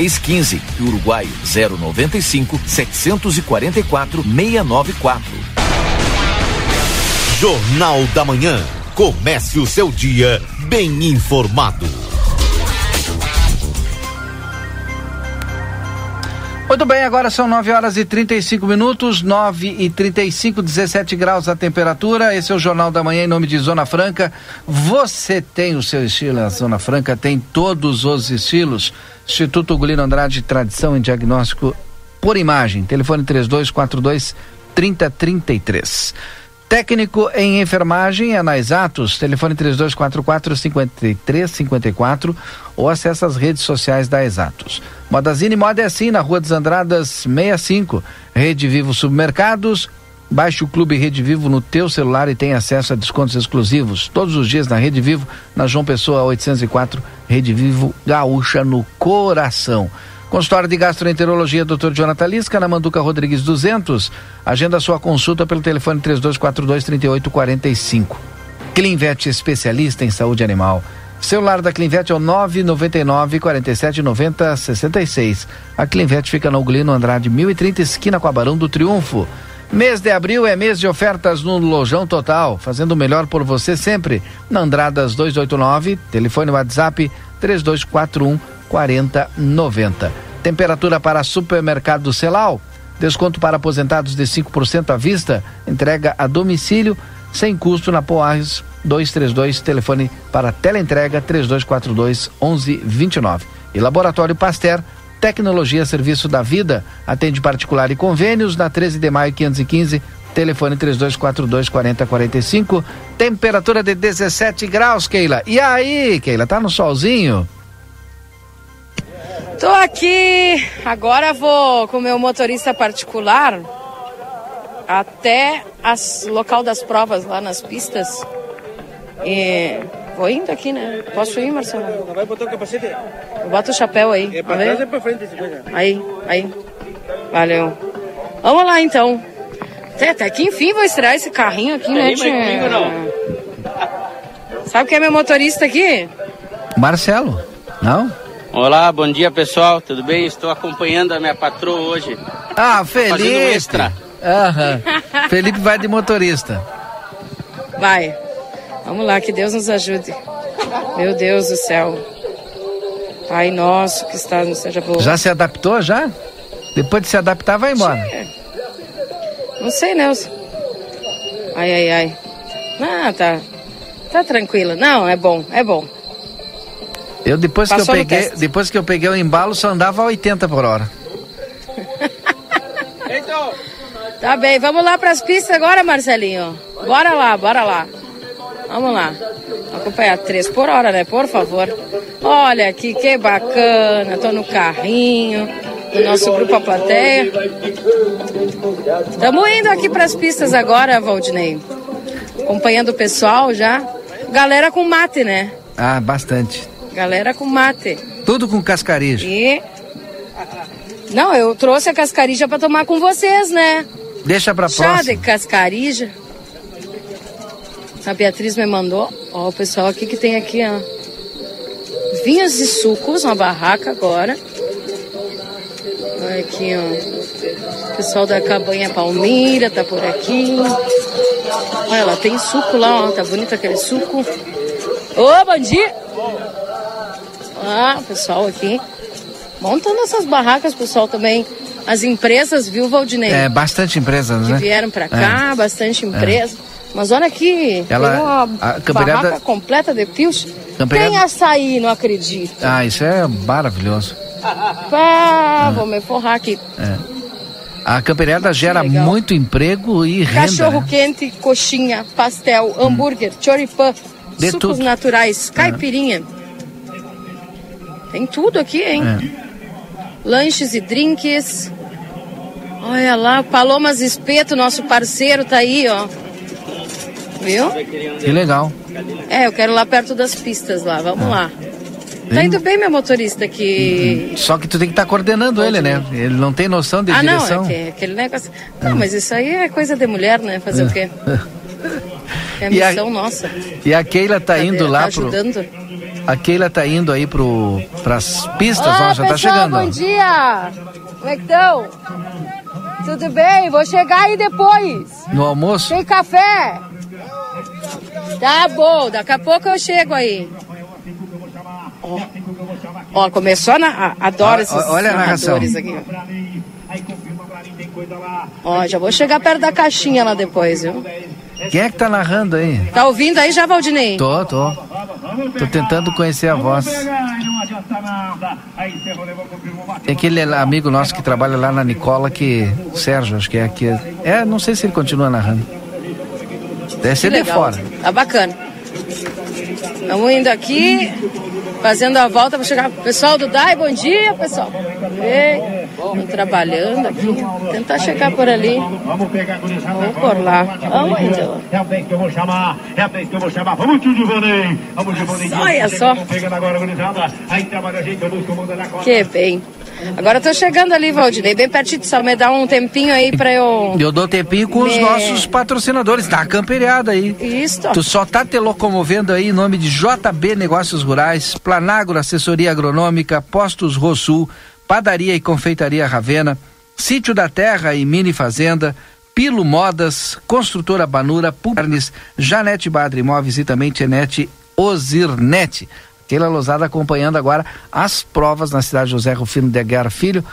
615 e Uruguai 095 744 694. Jornal da Manhã. Comece o seu dia bem informado. Muito bem, agora são 9 horas e 35 minutos, 9 e 35, 17 graus a temperatura. Esse é o Jornal da Manhã em nome de Zona Franca. Você tem o seu estilo, a Zona Franca tem todos os estilos. Instituto Gulino Andrade, tradição em diagnóstico por imagem. Telefone 3242 3033. Técnico em enfermagem é na Exatos, telefone 3244 5354 ou acesse as redes sociais da Exatos. Modazine Moda é assim, na Rua dos Andradas 65, Rede Vivo Supermercados. Baixe o Clube Rede Vivo no teu celular e tenha acesso a descontos exclusivos todos os dias na Rede Vivo, na João Pessoa 804, Rede Vivo Gaúcha no coração. Consultório de Gastroenterologia, Dr. Jonathan Lisca, na Manduca Rodrigues 200. Agenda sua consulta pelo telefone 3242-3845. Clinvet, especialista em saúde animal. Celular da Clinvet é o 999 47 90 66. A Clinvet fica no Uglino Andrade 1030, esquina com a Barão do Triunfo. Mês de abril é mês de ofertas no Lojão Total, fazendo o melhor por você sempre. Na Andradas 289, telefone WhatsApp 3241 4090. Temperatura para supermercado Celal. Desconto para aposentados de 5% à vista. Entrega a domicílio sem custo na Poares 232. Telefone para teleentrega 3242 1129. E Laboratório Pasteur. Tecnologia Serviço da Vida. Atende particular e convênios na 13 de maio 515. Telefone 3242 4045. Temperatura de 17 graus, Keila. E aí, Keila, tá no solzinho? Tô aqui, agora vou com meu motorista particular até o local das provas lá nas pistas. E vou indo aqui, né? Posso ir, Marcelo? Vai botar o capacete? Bota o chapéu aí. É pra Vai ver? trás é pra frente esse coisa. Aí, aí. Valeu. Vamos lá então. Até, até que enfim vou estrear esse carrinho aqui, né, comigo não. Sabe quem é meu motorista aqui? Marcelo, não? Olá, bom dia pessoal, tudo bem? Estou acompanhando a minha patroa hoje. Ah, Fazendo um Felipe. extra. Aham. Felipe vai de motorista. Vai. Vamos lá, que Deus nos ajude. Meu Deus do céu. Pai nosso que está no seja bom. Já se adaptou já? Depois de se adaptar, vai embora. Não sei, Nelson. Ai, ai, ai. Ah, tá. Tá tranquila. Não, é bom, é bom. Eu depois que eu Passou peguei, teste. depois que eu peguei o embalo, só andava a 80 por hora. [LAUGHS] Tá bem, vamos lá pras pistas agora, Marcelinho. Bora lá, bora lá. Vamos lá. Acompanhar três por hora, né? Por favor. Olha aqui, que bacana. Tô no carrinho do nosso grupo A Plateia. Estamos indo aqui pras pistas agora, Valdinei. Acompanhando o pessoal já. Galera com mate, né? Ah, bastante. Galera com mate. Tudo com cascarijo. E. Não, eu trouxe a cascarija pra tomar com vocês, né? Deixa pra Chá próxima. de cascarija. A Beatriz me mandou. Ó, o pessoal aqui que tem aqui, ó. Vinhos e sucos, uma barraca agora. Olha aqui, ó. O pessoal da cabanha Palmira tá por aqui. Olha lá, tem suco lá, ó. Tá bonito aquele suco. Ô, bom dia! Ah, pessoal aqui. Montando essas barracas, pessoal também as empresas, viu, Valdinei? É, bastante empresas, que né? vieram pra cá, É. bastante empresa. Mas olha aqui, Ela- uma a campeirada- barraca completa de pios. Campeirada- Tem açaí, não acredito. Ah, isso é maravilhoso. [LAUGHS] Pá, vou me forrar aqui. É. A campeirada gera legal. muito emprego e renda. Cachorro né? quente, coxinha, pastel, hambúrguer, choripã, De sucos tudo. naturais, caipirinha. Tem tudo aqui, hein? É. Lanches e drinks. Olha lá, Palomas Espeto, nosso parceiro, tá aí, ó. Viu? Que legal. É, eu quero ir lá perto das pistas lá, vamos lá. Tá indo bem, meu motorista, que... Só que tu tem que estar coordenando ele, né? Ele não tem noção de ah, não, direção. é que, aquele negócio... Não, mas isso aí é coisa de mulher, né? Fazer o quê? [LAUGHS] É a- missão nossa. E a Keila tá Cadê? indo Tá lá pro. ajudando. A Keila tá indo aí pro, pras pistas, Olá, ó, já tá pessoal, chegando. ó. bom dia! Como é que estão? Tudo bem? Vou chegar aí depois. No almoço? Tem café? Tá bom, daqui a pouco eu chego aí. Ó, ó começou na... Adoro esses ó, olha a narração. aqui. Ó. Ó, já vou chegar perto da caixinha lá depois, viu? Quem é que tá narrando aí? Tá ouvindo aí já, Valdinei? Tô, tô. Tô tentando conhecer a voz. Tem aquele amigo nosso que trabalha lá na Nicola que. Sérgio, acho que é aqui. É, não sei se ele continua narrando. Deve ser de fora. Tá bacana. Estamos indo aqui, fazendo a volta para chegar. Pessoal do DAI, bom dia, pessoal. Ei, Estamos trabalhando aqui. Tentar chegar por ali. Vamos pegar Vamos por lá. Vamos, então. É a vez que eu vou chamar, é a vez que eu vou chamar. Vamos, tio Divanei. Vamos, Divanei. Olha só. Vamos pegando agora, gurizada. Aí trabalha a gente, eu busco o mundo da costa. Que bem. Agora eu tô chegando ali, Valdinei, bem pertinho. Só me dá um tempinho aí para eu... Eu dou tempinho com os Me- nossos patrocinadores da camperiada aí. Isso. Tu só tá te locomovendo aí em nome de JB Negócios Rurais, Planagro Assessoria Agronômica, Postos Rosul, Padaria e Confeitaria Ravena, Sítio da Terra e Mini Fazenda, Pilo Modas, Construtora Banura, Pulgarnes, Janete Badre Imóveis e também Tenete Ozirnet. Keila Lozada acompanhando agora as provas na cidade José Rufino de Aguiar Filho,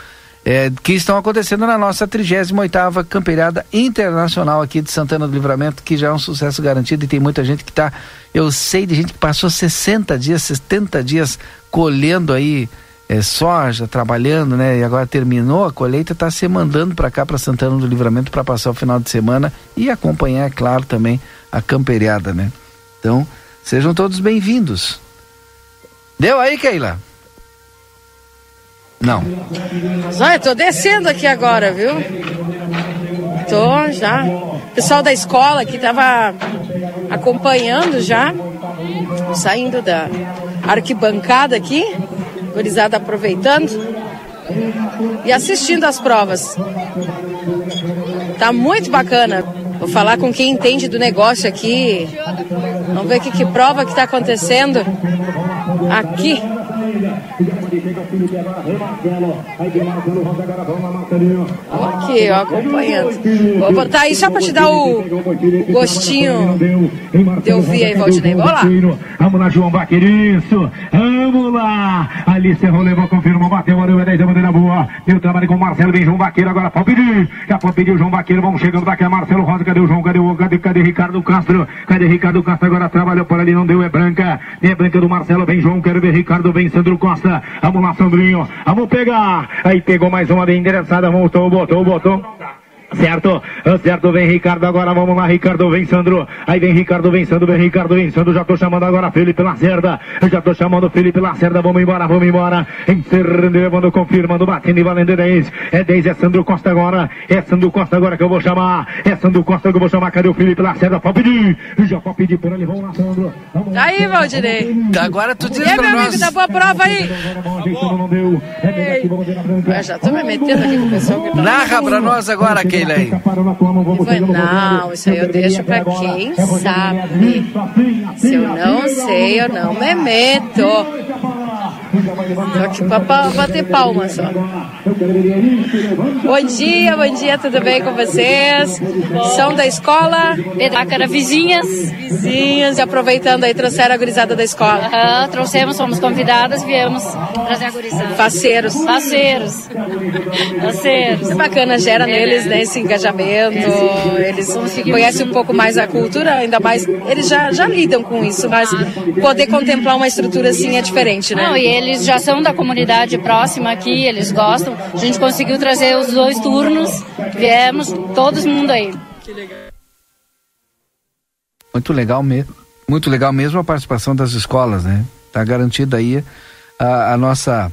eh, que estão acontecendo na nossa 38ª Campeirada Internacional aqui de Santana do Livramento, que já é um sucesso garantido e tem muita gente que está, eu sei de gente que passou 60 dias, 70 dias colhendo aí eh, soja, trabalhando, né? E agora terminou a colheita, está se mandando para cá, para Santana do Livramento, para passar o final de semana e acompanhar, é claro, também a camperiada, né? Então, sejam todos bem-vindos. Deu aí, Keila? Não. Olha, tô descendo aqui agora, viu? Tô já. O pessoal da escola que tava acompanhando já, saindo da arquibancada aqui, gurizada aproveitando e assistindo as provas. Tá muito bacana. Vou falar com quem entende do negócio aqui. Vamos ver o que, que prova que tá acontecendo aqui. Aqui, ó, acompanhando. Vou botar aí só pra te dar o gostinho de ouvir aí, Valdinei. Vamos lá. Vamos lá, João Baqueiro, isso. Vamos lá. Ali Cerrou, levou, confirmou, bateu, olhou, é 10 da bandeira boa. Deu trabalho com o Marcelo, vem João Baqueiro, agora pode pedir. Já pode pedir o João Baqueiro, vamos chegando daqui a Marcelo Rosa, cadê o João, cadê o, cadê, cadê Ricardo Castro? Cadê Ricardo Castro, agora trabalhou por ali, não deu, é branca. É branca do Marcelo, vem João, quero ver Ricardo, vem Costa. Vamos lá, Sandrinho, vamos pegar. Aí pegou mais uma bem endereçada, voltou, botou, botou. Certo, certo, vem Ricardo agora, vamos lá, Ricardo, vem Sandro, aí vem Ricardo, vem Sandro, vem Ricardo, vem Sandro, já tô chamando agora Felipe Lacerda, já tô chamando Felipe Lacerda, vamos embora, vamos embora, encerrando, levando, confirmando, batendo e valendo 10, é 10, é Sandro Costa agora, é Sandro Costa agora que eu vou chamar, é Sandro Costa que eu vou chamar, cadê o Felipe Lacerda, pode pedir, já pode pedir por ali, vamos lá, Sandro, vamos Tá aí, Valdinei. Agora tu diz E aí, pra meu nós. amigo, dá boa prova aí. Eu já tô me metendo aqui com o pessoal que tá Narra pra nós agora, Keila não, isso aí eu deixo pra quem sabe. Se eu não sei, eu não me meto. Pa- bater palma só. Bom dia, bom dia, tudo bem com vocês? São da escola? Pedrácara, vizinhas. Vizinhas, e aproveitando aí, trouxeram a gurizada da escola. Aham, trouxemos, fomos convidadas, viemos trazer a gurizada. Faceiros. Faceiros. É bacana, gera neles né, esse engajamento, eles conhecem um pouco mais a cultura, ainda mais, eles já, já lidam com isso, mas poder contemplar uma estrutura assim é diferente, né? Não, e eles já são da comunidade próxima aqui, eles gostam. A gente conseguiu trazer os dois turnos, viemos todos mundo aí. Muito legal mesmo. Muito legal mesmo a participação das escolas, né? Tá garantida aí a, a nossa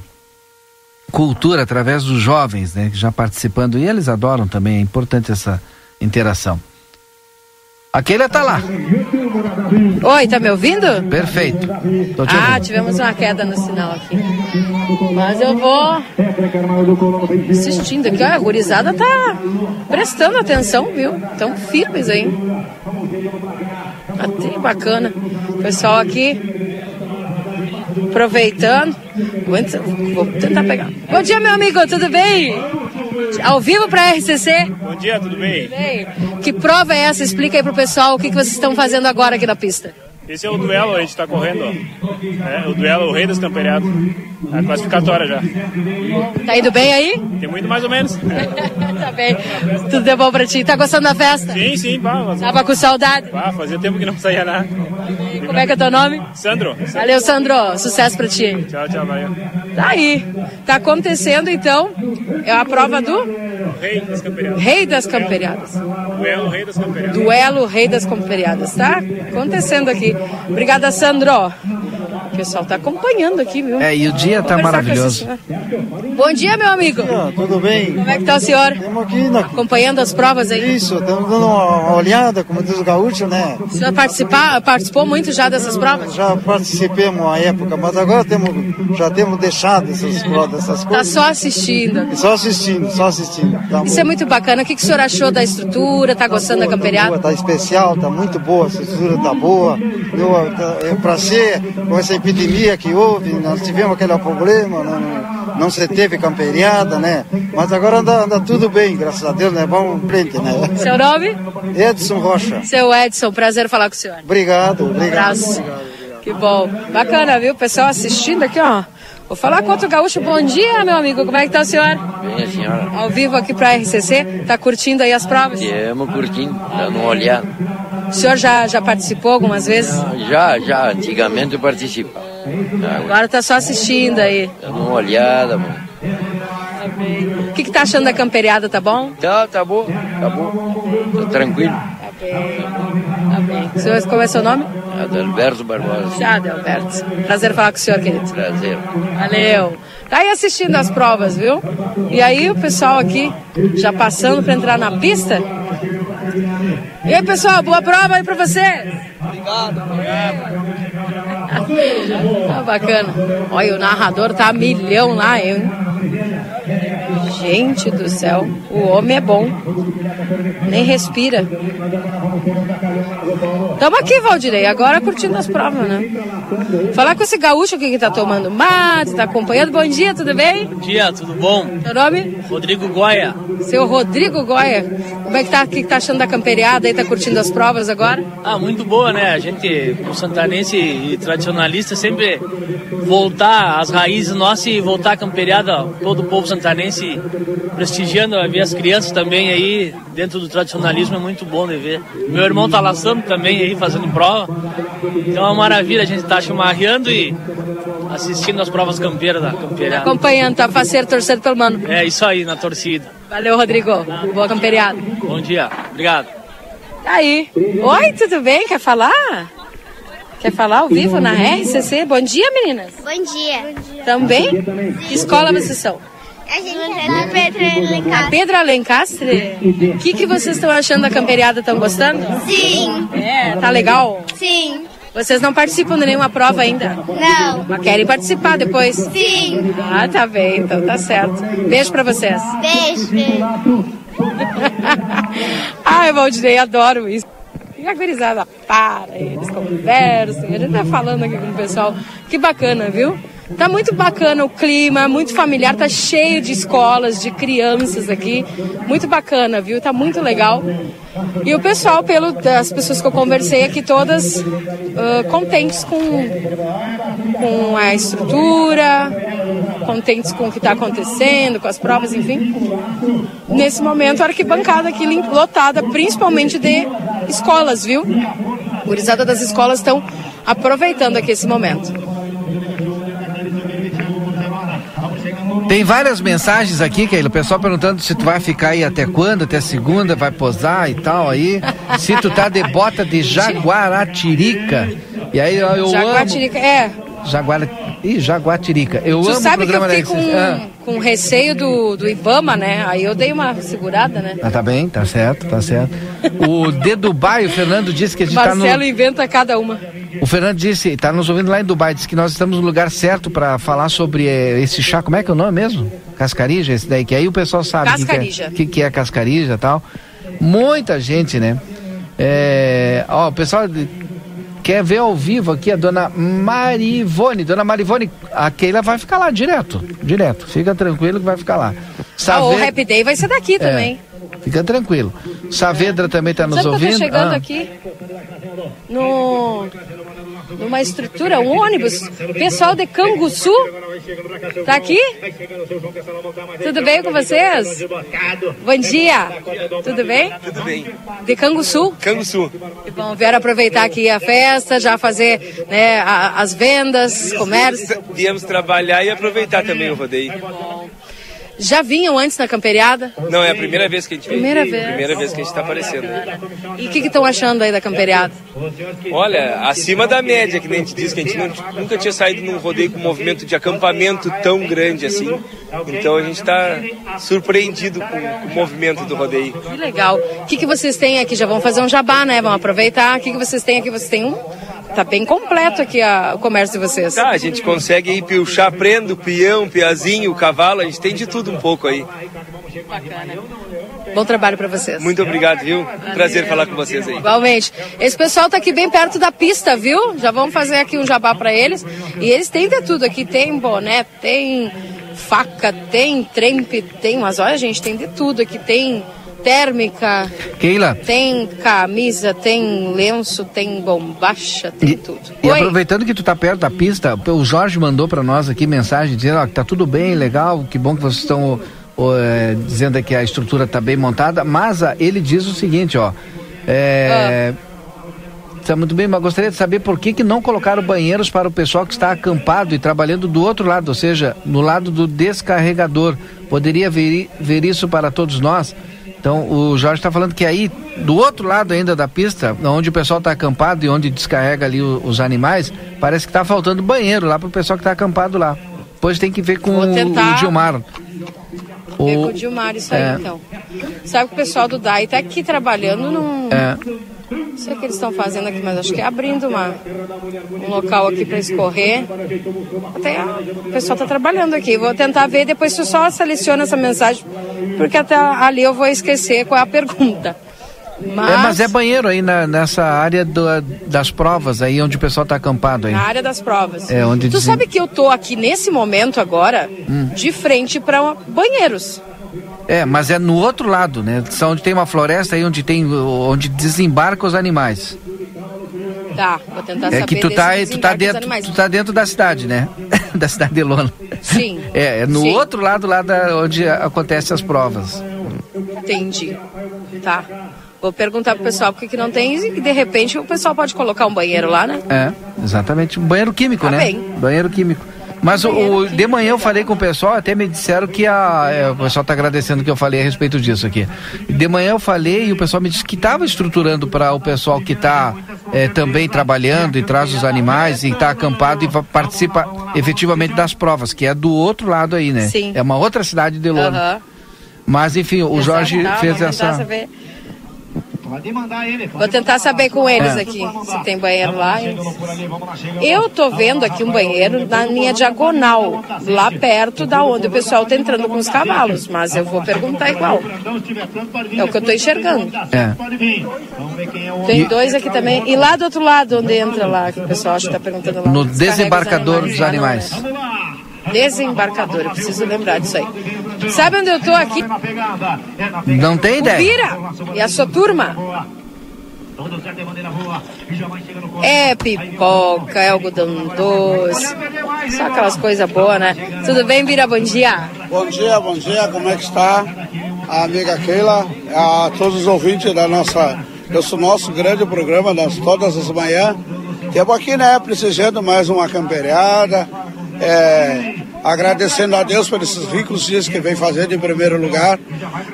cultura através dos jovens, né? Já participando. E eles adoram também, é importante essa interação. Aquele tá lá. Oi, tá me ouvindo? Perfeito. Ah, ouvindo. tivemos uma queda no sinal aqui. Mas eu vou assistindo aqui. Olha, a gurizada tá prestando atenção, viu? Tão firmes aí. Até bacana. O pessoal aqui aproveitando. Vou tentar pegar. Bom dia, meu amigo, tudo bem? Ao vivo pra RCC? Bom dia, tudo bem? Bem, que prova é essa? Explica aí pro pessoal o que, que vocês estão fazendo agora aqui na pista. Esse é o duelo, a gente está correndo. É, o duelo, o rei das camperiadas. A classificatória já. Tá indo bem aí? Tem muito mais ou menos. [LAUGHS] tá bem. Tudo de bom pra ti. Tá gostando da festa? Sim, sim, pá. mas- Tava com saudade? Pá, fazia tempo que não saía nada. Como é que é teu nome? Sandro. Valeu, Sandro. Sucesso pra ti. Tchau, tchau, valeu. Tá aí. Tá acontecendo, então, é a prova do Rei das camperiadas. Rei das Camperiadas. Duelo, rei das camperiadas. Duelo Rei das Camperiadas, tá? Acontecendo aqui. Obrigada, Sandro. O pessoal tá acompanhando aqui, viu? É, e o dia tá com maravilhoso. Bom dia, meu amigo. Tudo bem? Como é que tá o senhor? Estamos aqui na... Acompanhando as provas aí? Isso, estamos dando uma olhada, como diz o gaúcho, né? O senhor participar, participou muito já dessas provas? Já participei uma época, mas agora temos, já temos deixado essas provas, essas Tá coisas. só assistindo. Só assistindo, só assistindo. Tá Isso é muito bacana. O que, que o senhor achou da estrutura? Tá gostando da camperiada? Tá especial, tá muito boa, a estrutura tá boa. Eu, tá, é, pra ser, com essa epidemia que houve, nós tivemos aquele problema, não, não se teve camperiada, né? Mas agora anda, anda tudo bem, graças a Deus, né? Vamos em frente, né? Seu nome? Edson Rocha. Seu Edson, prazer falar com o senhor. Obrigado, Um obrigado. Que bom. Bacana, viu? Pessoal assistindo aqui, ó. Vou falar com outro gaúcho. Bom dia, meu amigo. Como é que tá o senhor? Bem, a senhora. Ao vivo aqui pra RCC. Tá curtindo aí as provas? Viemos curtindo, dando uma olhada. O senhor já, já participou algumas vezes? Já, já, antigamente eu participava. Agora tá só assistindo aí. Dando uma olhada, mano. O que, que tá achando da camperiada? Tá bom? Tá, tá bom, tá bom. Tá tranquilo. Tá bem. O senhor, como é seu nome? Adalberto Barbosa. Já, Alberto. Prazer falar com o senhor, querido. Prazer. Valeu. Tá aí assistindo as provas, viu? E aí o pessoal aqui já passando para entrar na pista. E aí, pessoal, boa prova aí para vocês. Obrigado, Tá bacana. Olha, o narrador tá milhão lá, hein? Gente do céu, o homem é bom. Nem respira. Tamo aqui, Valdirei, agora curtindo as provas, né? Falar com esse gaúcho aqui que tá tomando mate, tá acompanhando. Bom dia, tudo bem? Bom dia, tudo bom? Seu nome? Rodrigo Goya. Seu Rodrigo Goya. Como é que tá? O que tá achando da camperiada aí? Tá curtindo as provas agora? Ah, muito boa, né? A gente, como santanense e tradicionalista, sempre voltar às raízes nossas e voltar à camperiada, todo o povo santanense prestigiando, ver as crianças também aí dentro do tradicionalismo é muito bom de ver. Meu irmão tá laçando também aí, fazendo prova. Então é uma maravilha, a gente tá chimarreando e assistindo as provas campeiras da camperiada. Acompanhando, tá faceiro torcendo pelo mano. É isso aí, na torcida. Valeu, Rodrigo. Boa camperiada. Bom dia, obrigado. Tá aí. Oi, tudo bem? Quer falar? Quer falar ao vivo na RCC? Bom dia, meninas. Bom dia. Também? Que escola vocês são? A gente é do Pedro Lencastre. Pedro Alencastre? O que, que vocês estão achando da camperiada? Estão gostando? Sim. É, tá legal? Sim. Vocês não participam de nenhuma prova ainda? Não. Mas querem participar depois? Sim. Ah, tá bem, então tá certo. Beijo pra vocês. Beijo. beijo. [LAUGHS] Ai, Valdinei, adoro isso. E a gurizada para, eles conversam, a gente tá falando aqui com o pessoal. Que bacana, viu? Tá muito bacana o clima, muito familiar, tá cheio de escolas, de crianças aqui. Muito bacana, viu? Tá muito legal. E o pessoal, pelo das pessoas que eu conversei aqui, todas ah, contentes com, com a estrutura, contentes com o que está acontecendo, com as provas, enfim. Nesse momento, a arquibancada aqui lotada, principalmente de escolas, viu? Gurizada das escolas estão aproveitando aqui esse momento. Tem várias mensagens aqui, Keila, o pessoal perguntando se tu vai ficar aí até quando, até segunda, vai posar e tal aí. Se tu tá de bota de Jaguaratirica. E aí ó, eu Jaguatirica, é. amo... Jaguara... Ih, Jaguatirica. Eu tu amo sabe o que eu programa fiquei com, Ah. com receio do, do Ibama, né? Aí eu dei uma segurada, né? Ah, tá bem, tá certo, tá certo. O de Dubai, o Fernando disse que a gente tá no... Marcelo inventa cada uma. O Fernando disse, está nos ouvindo lá em Dubai, disse que nós estamos no lugar certo para falar sobre eh, esse chá. Como é que é o nome mesmo? Cascarija, esse daí, que aí o pessoal sabe o que é, que, que é cascarija e tal. Muita gente, né? É, ó, o pessoal quer ver ao vivo aqui a dona Marivone. Dona Marivone, a Keila vai ficar lá direto, direto. Fica tranquilo que vai ficar lá. Ah, o Happy Day vai ser daqui também. Fica tranquilo. Saavedra também está nos Sabe que eu ouvindo. tô chegando Ah. aqui no numa estrutura, um ônibus. Pessoal de Canguçu tá aqui? Tudo bem com vocês? Bom dia. Tudo bem? Tudo bem. De Canguçu? Canguçu. Bom, vieram aproveitar aqui a festa, já fazer né, as vendas, comércio. Viemos trabalhar e aproveitar também o rodeio. Já vinham antes na camperiada? Não, é a primeira vez que a gente vem. Primeira vez. Primeira vez que a gente está aparecendo. E o que estão achando aí da camperiada? Olha, acima da média, que nem a gente diz, que a gente não- nunca tinha saído num rodeio com um movimento de acampamento tão grande assim. Então a gente está surpreendido com, o movimento do rodeio. Que legal. O que, que vocês têm aqui? Já vão fazer um jabá, né? Vão aproveitar. O que, que vocês têm aqui? Vocês têm um. Tá bem completo aqui a- o comércio de vocês. Tá, a gente consegue aí piochar prendo, peão, piazinho, cavalo, a gente tem de tudo um pouco aí. Bom trabalho para vocês. Muito obrigado, viu? Prazer falar com vocês aí. Igualmente. Esse pessoal tá aqui bem perto da pista, viu? Já vamos fazer aqui um jabá para eles. E eles têm de tudo aqui. Tem boné, tem faca, tem trempe, tem. Mas olha, gente, tem de tudo aqui. Tem térmica, Keila, tem camisa, tem lenço, tem bombacha, tem tudo. E Oi. aproveitando que tu tá perto da pista, o Jorge mandou pra nós aqui mensagem dizendo ó, que tá tudo bem, legal, que bom que vocês estão é, dizendo que a estrutura tá bem montada, mas ah, ele diz o seguinte, ó. É, Tá muito bem, mas gostaria de saber por que, que não colocaram banheiros para o pessoal que está acampado e trabalhando do outro lado, ou seja, no lado do descarregador. Poderia ver, ver isso para todos nós? Então, o Jorge está falando que aí, do outro lado ainda da pista, onde o pessoal está acampado e onde descarrega ali o- os animais, parece que está faltando banheiro lá para o pessoal que está acampado lá. Depois tem que ver com o, o Gilmar. Ver com o Dilmar isso aí, é. então. Sabe que o pessoal do DAI tá aqui trabalhando num... É. Não sei o que eles estão fazendo aqui, mas acho que é abrindo uma, um local aqui para escorrer. Até o pessoal está trabalhando aqui. Vou tentar ver, depois tu só seleciona essa mensagem, porque até ali eu vou esquecer qual é a pergunta. Mas, É, mas é banheiro aí na- nessa área do- das provas, aí onde o pessoal está acampado aí. na área das provas. É, onde tu dizem- sabe que eu tô aqui nesse momento agora, Hum. de frente para banheiros. É, mas é no outro lado, né? São onde tem uma floresta aí onde tem onde desembarca os animais. Tá, vou tentar é saber que tu tá, tu tá dentro, tu tá dentro da cidade, né? [LAUGHS] da cidade de Lona. Sim. [LAUGHS] É, é no Sim. outro lado lá da, onde acontecem as provas. Entendi. Tá. Vou perguntar pro pessoal por que não tem e de repente o pessoal pode colocar um banheiro lá, né? É, exatamente. Banheiro químico, Tá né? bem. Banheiro químico. Mas o, o- de manhã eu falei com o pessoal, até me disseram que a. é, o pessoal está agradecendo que eu falei a respeito disso aqui. De manhã eu falei e o pessoal me disse que estava estruturando para o pessoal que está também trabalhando e traz os animais e está acampado e participa efetivamente das provas, que é do outro lado aí, né? Sim. É uma outra cidade de Lona. Aham. Mas enfim, o Jorge Tá, fez vou tentar essa. saber. Vou tentar saber com eles É. aqui se tem banheiro lá. Eu tô vendo aqui um banheiro na linha diagonal, lá perto da onde o pessoal tá entrando com os cavalos, mas eu vou perguntar igual. É o que eu tô enxergando. É. Tem E- dois aqui também. E lá do outro lado, onde entra lá, que o pessoal acho que tá perguntando lá. No desembarcador dos animais. Desembarcador, eu preciso lembrar disso aí. Sabe onde eu tô aqui? Não tem O ideia. Bira e a sua turma. É pipoca, é algodão doce, só aquelas coisas boas, né? Tudo bem, Bira? Bom dia. Bom dia, bom dia, como é que está a amiga Keila, a todos os ouvintes da nossa, desse nosso grande programa, das, todas as manhãs. Estamos aqui, né, precisando mais uma camperiada, é, agradecendo a Deus por esses ricos dias que vem fazendo em primeiro lugar,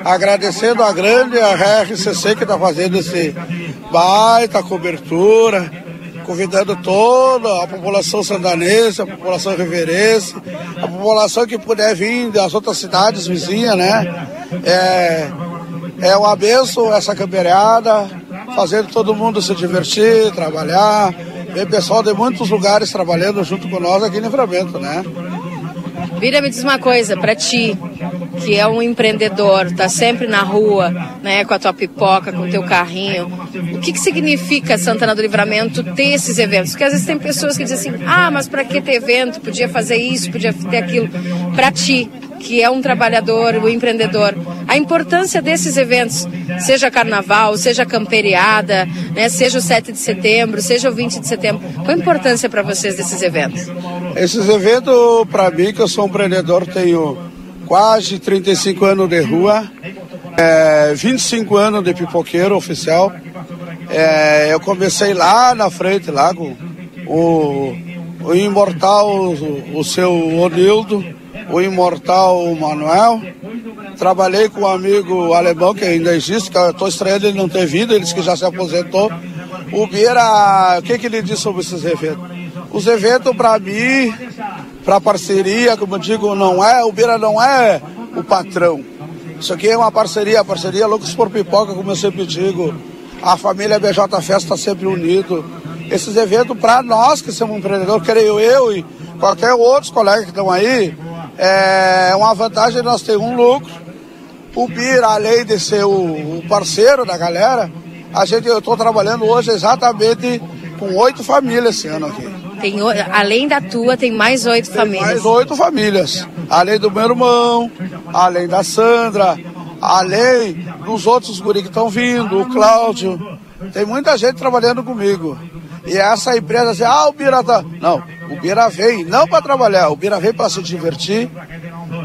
agradecendo a grande a RCC que está fazendo esse baita cobertura, convidando toda a população sandanense, a população riverense, a população que puder vir das outras cidades vizinhas, né? É, é uma essa camperiada, fazendo todo mundo se divertir, trabalhar. Vem pessoal de muitos lugares trabalhando junto com nós aqui no Livramento, né? Bira, me diz uma coisa, pra ti, que é um empreendedor, tá sempre na rua, né, com a tua pipoca, com o teu carrinho, o que que significa Santana do Livramento ter esses eventos? Porque às vezes tem pessoas que dizem assim, ah, mas pra que ter evento? Podia fazer isso, podia ter aquilo. Pra ti, que é um trabalhador, um empreendedor, a importância desses eventos, seja carnaval, seja camperiada, né, seja o 7 de setembro, seja o 20 de setembro, qual a importância para vocês desses eventos? Esses eventos, para mim, que eu sou um empreendedor, tenho quase 35 anos de rua, é, 25 anos de pipoqueiro oficial. É, eu comecei lá na frente, lá com o, o imortal, o, o seu Onildo, o imortal Manuel. Trabalhei com um amigo alemão que ainda existe, que eu estou estranhando ele não ter vindo, ele disse que já se aposentou. O Bira, o que, que ele disse sobre esses eventos? Os eventos, para mim, para parceria, como eu digo, não é, o Bira não é o patrão. Isso aqui é uma parceria, a parceria Loucos por Pipoca, como eu sempre digo. A família BJ Festa está sempre unido. Esses eventos, para nós que somos empreendedores, creio eu e qualquer outros colegas que estão aí, é uma vantagem nós ter um lucro. O Bira, além de ser o, o parceiro da galera, a gente, eu estou trabalhando hoje exatamente com oito famílias esse ano aqui. Tem, além da tua, tem mais oito famílias. Mais oito famílias. Além do meu irmão, além da Sandra, além dos outros guri que estão vindo, o Cláudio. Tem muita gente trabalhando comigo. E essa empresa assim, ah, o Bira tá. Não, o Bira vem não para trabalhar, o Bira vem para se divertir,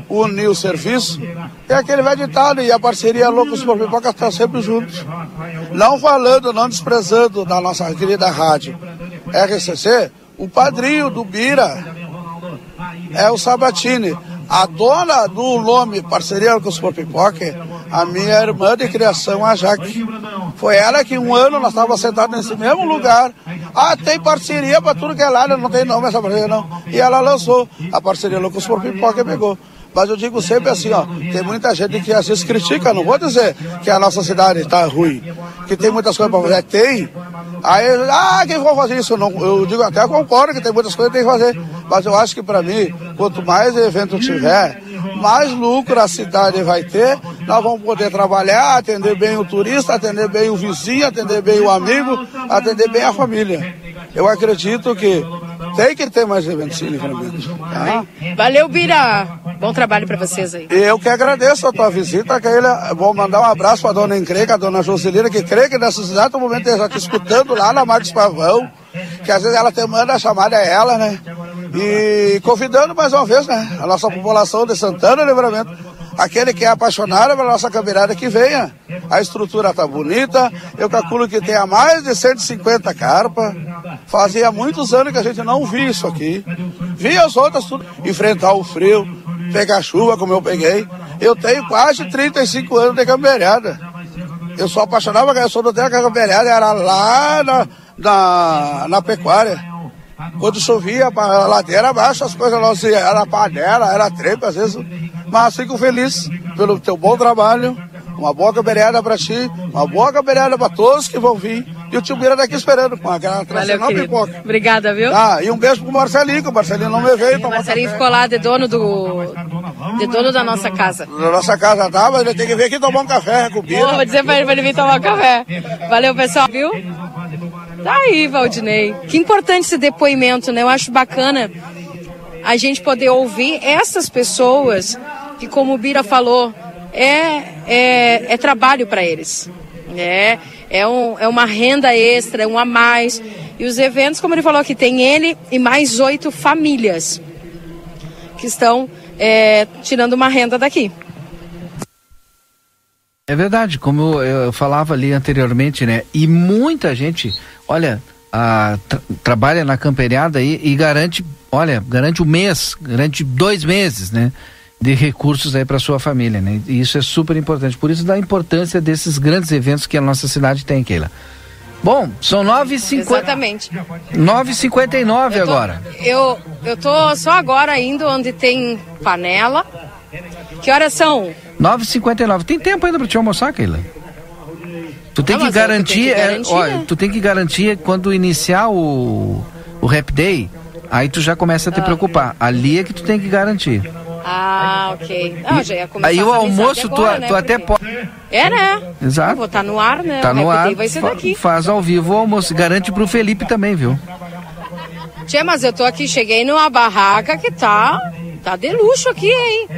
unir o serviço. E aquele velho ditado, e a parceria Loucos por Pipoca está sempre juntos. Não falando, não desprezando da nossa querida rádio RCC, o padrinho do Bira é o Sabatini. A dona do nome Parceria com os Por Pipoca, a minha irmã de criação, a Jaque. Foi ela que um ano nós estávamos sentados nesse mesmo lugar. Ah, tem parceria para tudo que é lá, não tem nome essa parceria não. E ela lançou a parceria Loucos por Pipoca e pegou. Mas eu digo sempre assim, ó, tem muita gente que às vezes critica, não vou dizer que a nossa cidade está ruim, que tem muitas coisas para fazer, tem. Aí, ah, quem vai fazer isso? Não, eu digo até concordo que tem muitas coisas que tem que fazer, mas eu acho que para mim, quanto mais evento tiver, mais lucro a cidade vai ter, nós vamos poder trabalhar, atender bem o turista, atender bem o vizinho, atender bem o amigo, atender bem a família. Eu acredito que tem que ter mais eventos em livramento. Tá? Valeu, Bira. Bom trabalho para vocês aí. E eu que agradeço a tua visita, Keila. Vou mandar um abraço para a dona Encreca, a dona Joselina, que crê que nesse exato momento está escutando lá na Marcos Pavão, que às vezes ela te manda a chamada é ela, né? E convidando mais uma vez, né? A nossa população de Santana Livramento, aquele que é apaixonado pela nossa caminhada, que venha. A estrutura tá bonita, eu calculo que tenha mais de 150 carpas. Fazia muitos anos que a gente não via isso aqui. Via as outras tudo, enfrentar o frio, pegar chuva como eu peguei. Eu tenho quase 35 anos de campeirada. Eu sou apaixonado, eu sou do tempo que a campeirada era lá na, na, na pecuária. Quando chovia, a ladeira abaixo, as coisas não se, era panela, era trepa, às vezes. Mas fico feliz pelo teu bom trabalho, uma boa campeirada para ti, uma boa campeirada para todos que vão vir. E o tio Bira tá aqui esperando com a Valeu, tradicional pipoca. Obrigada, viu? Ah, e um beijo pro Marcelinho, que o Marcelinho não me veio. O Marcelinho ficou lá de dono do. de dono da nossa casa. Na nossa casa tá, mas ele tem que vir aqui tomar um café com o Bira. Boa, vou dizer pra ele, pra ele vir tomar um café. Valeu, pessoal, viu? Tá aí, Valdinei. Que importante esse depoimento, né? Eu acho bacana a gente poder ouvir essas pessoas que, como o Bira falou, é, é, é trabalho para eles. É, é, um, é uma renda extra, é um a mais. E os eventos, como ele falou aqui, tem ele e mais oito famílias que estão é, tirando uma renda daqui. É verdade, como eu, eu falava ali anteriormente, né? E muita gente, olha, a, tra trabalha na camperiada aí e garante, olha, garante um mês, garante dois meses, né? De recursos aí para sua família, né? E isso é super importante. Por isso da importância desses grandes eventos que a nossa cidade tem, Keila. Bom, são 9h50. Exatamente. 9h59 Eu tô- agora. Eu, eu tô só agora indo onde tem panela. Que horas são? 9h59. Tem tempo ainda para te almoçar, Keila? Tu tem Não, que garantir, tem que é, garantir, né? tu tem que garantir quando iniciar o, o Rap Day, aí tu já começa a te Ah. preocupar. Ali é que tu tem que garantir. Ah, ok. Não, já ia começar Aí o almoço amizade tu, agora, né? tu até pode. É, né? Exato. Eu vou estar no ar, né? Tá no ar. Vai ser daqui. Faz ao vivo o almoço. Garante pro Felipe também, viu? Tia, mas eu tô aqui, cheguei numa barraca que tá, tá de luxo aqui, hein?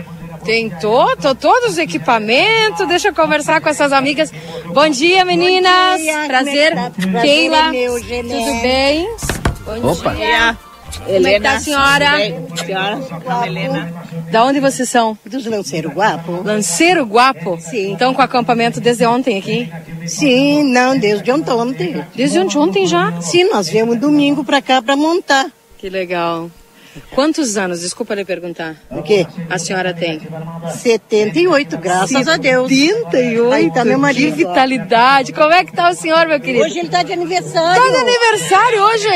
Tem to, to- todos os equipamentos, deixa eu conversar com essas amigas. Bom dia, meninas. dia, Prazer. como é que tá? Keila, Prazer é meu, tudo bem? Bom Opa. dia. Como é que tá a senhora? Senhora, Helena. Da onde vocês são? Dos Lanceiros Guapo. Lanceiro Guapo? Sim. Estão com acampamento desde ontem aqui? Sim, não, desde ontem. Desde ontem, ontem já? Sim, nós viemos domingo pra cá pra montar. Que legal. Quantos anos? Desculpa lhe perguntar. O quê? A senhora tem? 78, graças a Deus. 78? Aí tá meu marido. Que vitalidade. Como é que tá o senhor, meu querido? Hoje ele tá de aniversário. Tá de aniversário hoje.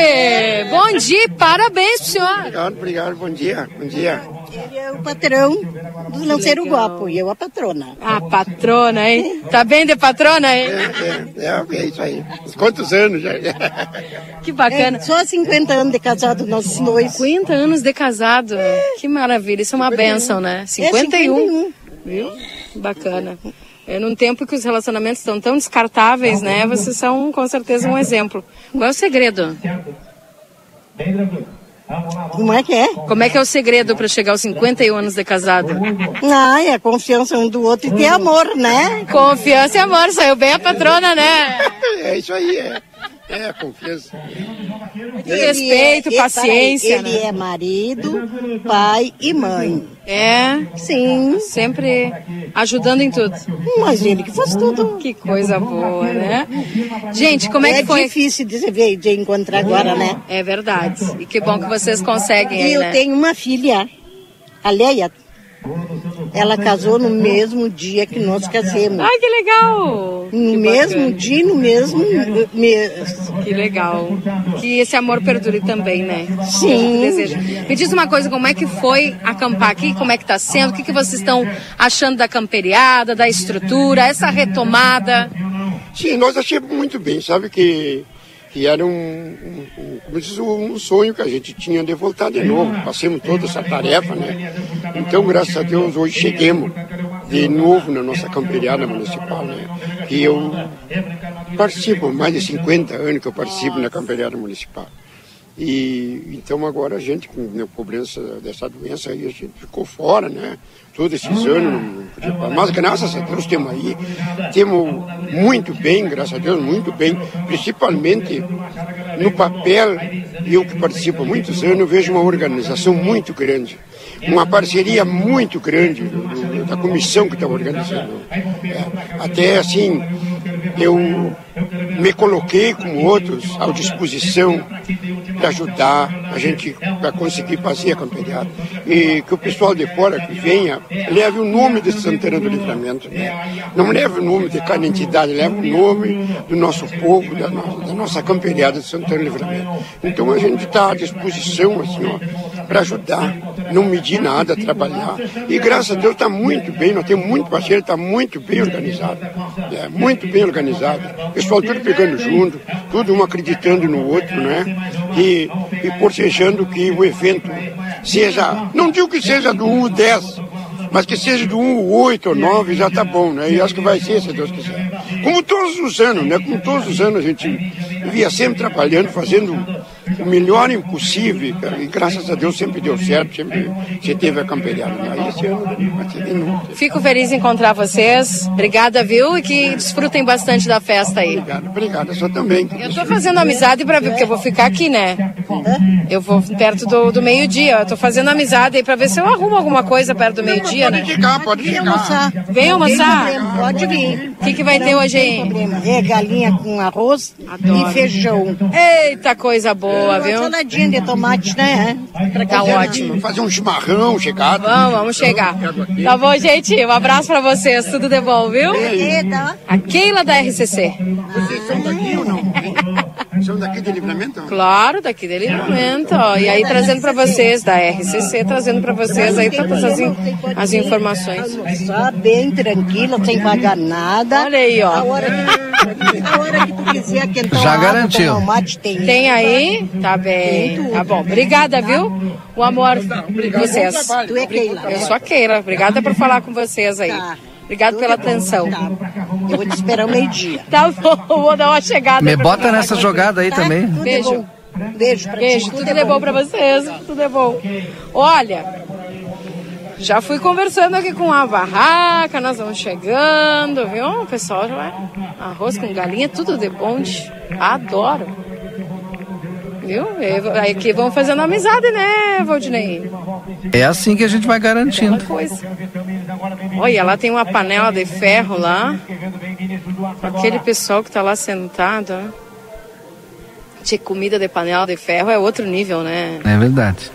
Bom dia, parabéns pro senhor. Obrigado, obrigado, bom dia, bom dia. Ele é o patrão dos Lanceiros Guapo e eu a patrona. A patrona, hein? Tá bem de patrona, hein? É, é, é isso aí. Quantos anos já? [LAUGHS] Que bacana. É, só 50 anos de casado nós dois. 50 anos de casado. Que maravilha. Isso é uma benção, né? 51. 51. Viu? Bacana. É num tempo que os relacionamentos estão tão descartáveis, né? Vocês são com certeza um exemplo. Qual é o segredo? Como é que é? Como é que é o segredo para chegar aos 51 anos de casado? Ah, é confiança um do outro e ter amor, né? Confiança e amor, saiu bem a patrona, né? É isso aí, é. É, confiança. Respeito, paciência, Ele né? é marido, pai e mãe. É? Sim. Sempre ajudando em tudo. Mas ele que faz tudo. Que coisa boa, né? Gente, como é, É que foi? difícil de, ver, de encontrar agora, né? É verdade. E que bom que vocês conseguem E aí, eu né? tenho uma filha, a Leia. Ela casou no mesmo dia que nós casamos. Ai, que legal! No Que mesmo bacana. dia, no mesmo mês. Que legal. Que esse amor perdure também, né? Sim. Desejo. Me diz uma coisa, como é que foi acampar aqui? Como é que tá sendo? O que, que vocês estão achando da camperiada, da estrutura, essa retomada? Sim, nós achamos muito bem, sabe que, que era um, um, um, diz, um sonho que a gente tinha de voltar de novo. Passamos toda essa tarefa, né? Então, graças a Deus, hoje chegamos de novo na nossa camperiada municipal, né? Que eu participo, mais de 50 anos que eu participo na camperiada municipal. E então agora a gente, com a cobrança dessa doença aí, a gente ficou fora, né? Todos esses anos, parar. mas graças a Deus temos aí, temos muito bem, graças a Deus, muito bem, principalmente no papel, eu que participo há muitos anos, eu vejo uma organização muito grande, uma parceria muito grande do- do- da comissão que está organizando. É, até assim, eu me coloquei com outros à disposição para ajudar a gente para conseguir fazer a camperiada. E que o pessoal de fora que venha leve o nome de Santana do Livramento. Né? Não leve o nome de cada entidade, leve o nome do nosso povo, da, no- da nossa camperiada de Santana do Livramento. Então a gente está à disposição assim, ó, para ajudar, não medir nada, trabalhar. E graças a Deus está muito bem, nós temos muito parceiro, está muito bem organizado. É, muito bem organizado. Pessoal tudo pegando junto, tudo um acreditando no outro, né? E, e porcejando que o evento seja, não digo que seja do 1 ao 10, mas que seja do 1 ao 8 ou 9 já tá bom, né? E acho que vai ser, se Deus quiser. Como todos os anos, né? Como todos os anos a gente via sempre trabalhando, fazendo o melhor impossível, cara, e graças a Deus sempre deu certo, sempre você teve a camperiada. Aí esse ano vai ter de novo. Fico feliz em encontrar vocês. Obrigada, viu? E que desfrutem bastante da festa aí. Obrigado, obrigado, eu também. Eu tô fazendo amizade pra ver, porque eu vou ficar aqui, né? Eu vou perto do, do meio-dia. Eu tô fazendo amizade aí pra ver se eu arrumo alguma coisa perto do meio-dia, né? Pode ficar, pode Vem ficar. almoçar. Vem almoçar? Tem problema, Pode vir. O que, que vai ter hoje aí? É galinha com arroz Adoro. e feijão. Eita, coisa boa, viu? Uma saladinha de tomate, né? Pra Tá ótimo. Fazer um chimarrão chegado. Vamos, vamos chegar. Tá bom, gente? Um abraço pra vocês. Tudo de bom, viu? A Keila da RCC. Vocês são daqui ou não? [LAUGHS] São daqui de livramento? Claro, daqui dele momento, ó. E aí trazendo pra vocês, da RCC, trazendo pra vocês aí todas as, in- as informações. Almoçar bem tranquila, sem pagar nada. Olha aí, ó. A hora que, a hora que tu quiser quentar Já garantiu. mate, tem. Tem aí? Tá bem. Tá bom. Obrigada, viu? O amor de vocês. Tu é Keila. Eu sou a Keila. Obrigada por falar com vocês aí. Tá. Obrigada pela atenção. Eu vou te esperar o meio-dia. [LAUGHS] Tá bom, vou dar uma chegada. Me bota nessa jogada aí vocês. também. Tudo é Beijo. bom. Beijo pra Beijo, ti. tudo de bom pra vocês, tudo é bom. Olha, já fui conversando aqui com a barraca, nós vamos chegando, viu? O pessoal já vai. Arroz com galinha, tudo de bom. de- Adoro. Viu? Aí aqui vamos fazendo amizade, né, Valdinei? É assim que a gente vai garantindo. Coisa. Olha, lá tem uma panela de ferro lá. Aquele pessoal que tá lá sentado. Tinha comida de panela de ferro é outro nível, né? É verdade.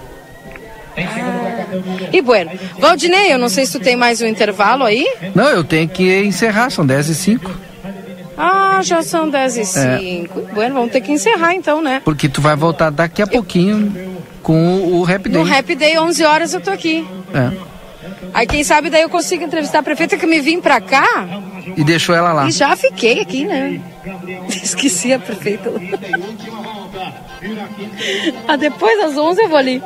E bueno, Valdinei, eu não sei se tu tem mais um intervalo aí. Não, eu tenho que encerrar, são 10 e 5. Ah, já são 10 e 5. Bueno, vamos ter que encerrar então, né? Porque tu vai voltar daqui a pouquinho com o, Rap Day. No Happy Day, 11 horas eu tô aqui. É. Aí quem sabe daí eu consigo entrevistar a prefeita que me vim pra cá E deixou ela lá. e já fiquei aqui, né? [LAUGHS] Esqueci a prefeita. [LAUGHS] ah, depois das 11 eu vou ali.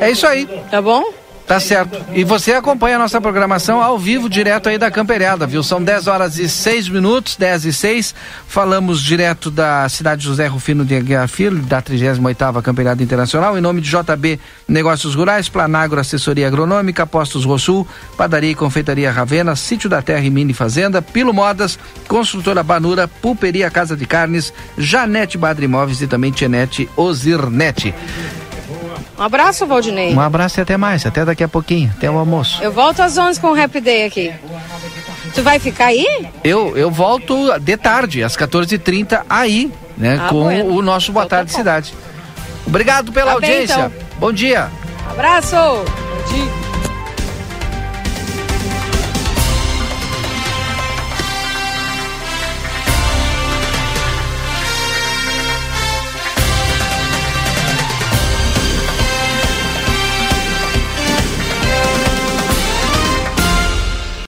É isso aí. Tá bom? Tá certo. E você acompanha a nossa programação ao vivo, direto aí da Camperiada, viu? São 10 horas e 6 minutos, 10 e 6. Falamos direto da cidade José Rufino de Aguiar Filho, da 38ª Camperiada Internacional, em nome de JB Negócios Rurais, Planagro Assessoria Agronômica, Postos Rosul, Padaria e Confeitaria Ravena, Sítio da Terra e Mini Fazenda, Pilo Modas, Construtora Banura, Pulperia Casa de Carnes, Janete Badre Imóveis e também Tienete Ozirnet. Um abraço, Valdinei. Um abraço e até mais, até daqui a pouquinho, até o almoço. Eu volto às 11 com o Happy Day aqui. Tu vai ficar aí? Eu, eu volto de tarde, às 14h30, aí, né? Ah, com bueno. o nosso Boa Tarde Cidade. Obrigado pela Tá bem, audiência. então. Bom dia. Abraço! Bom dia.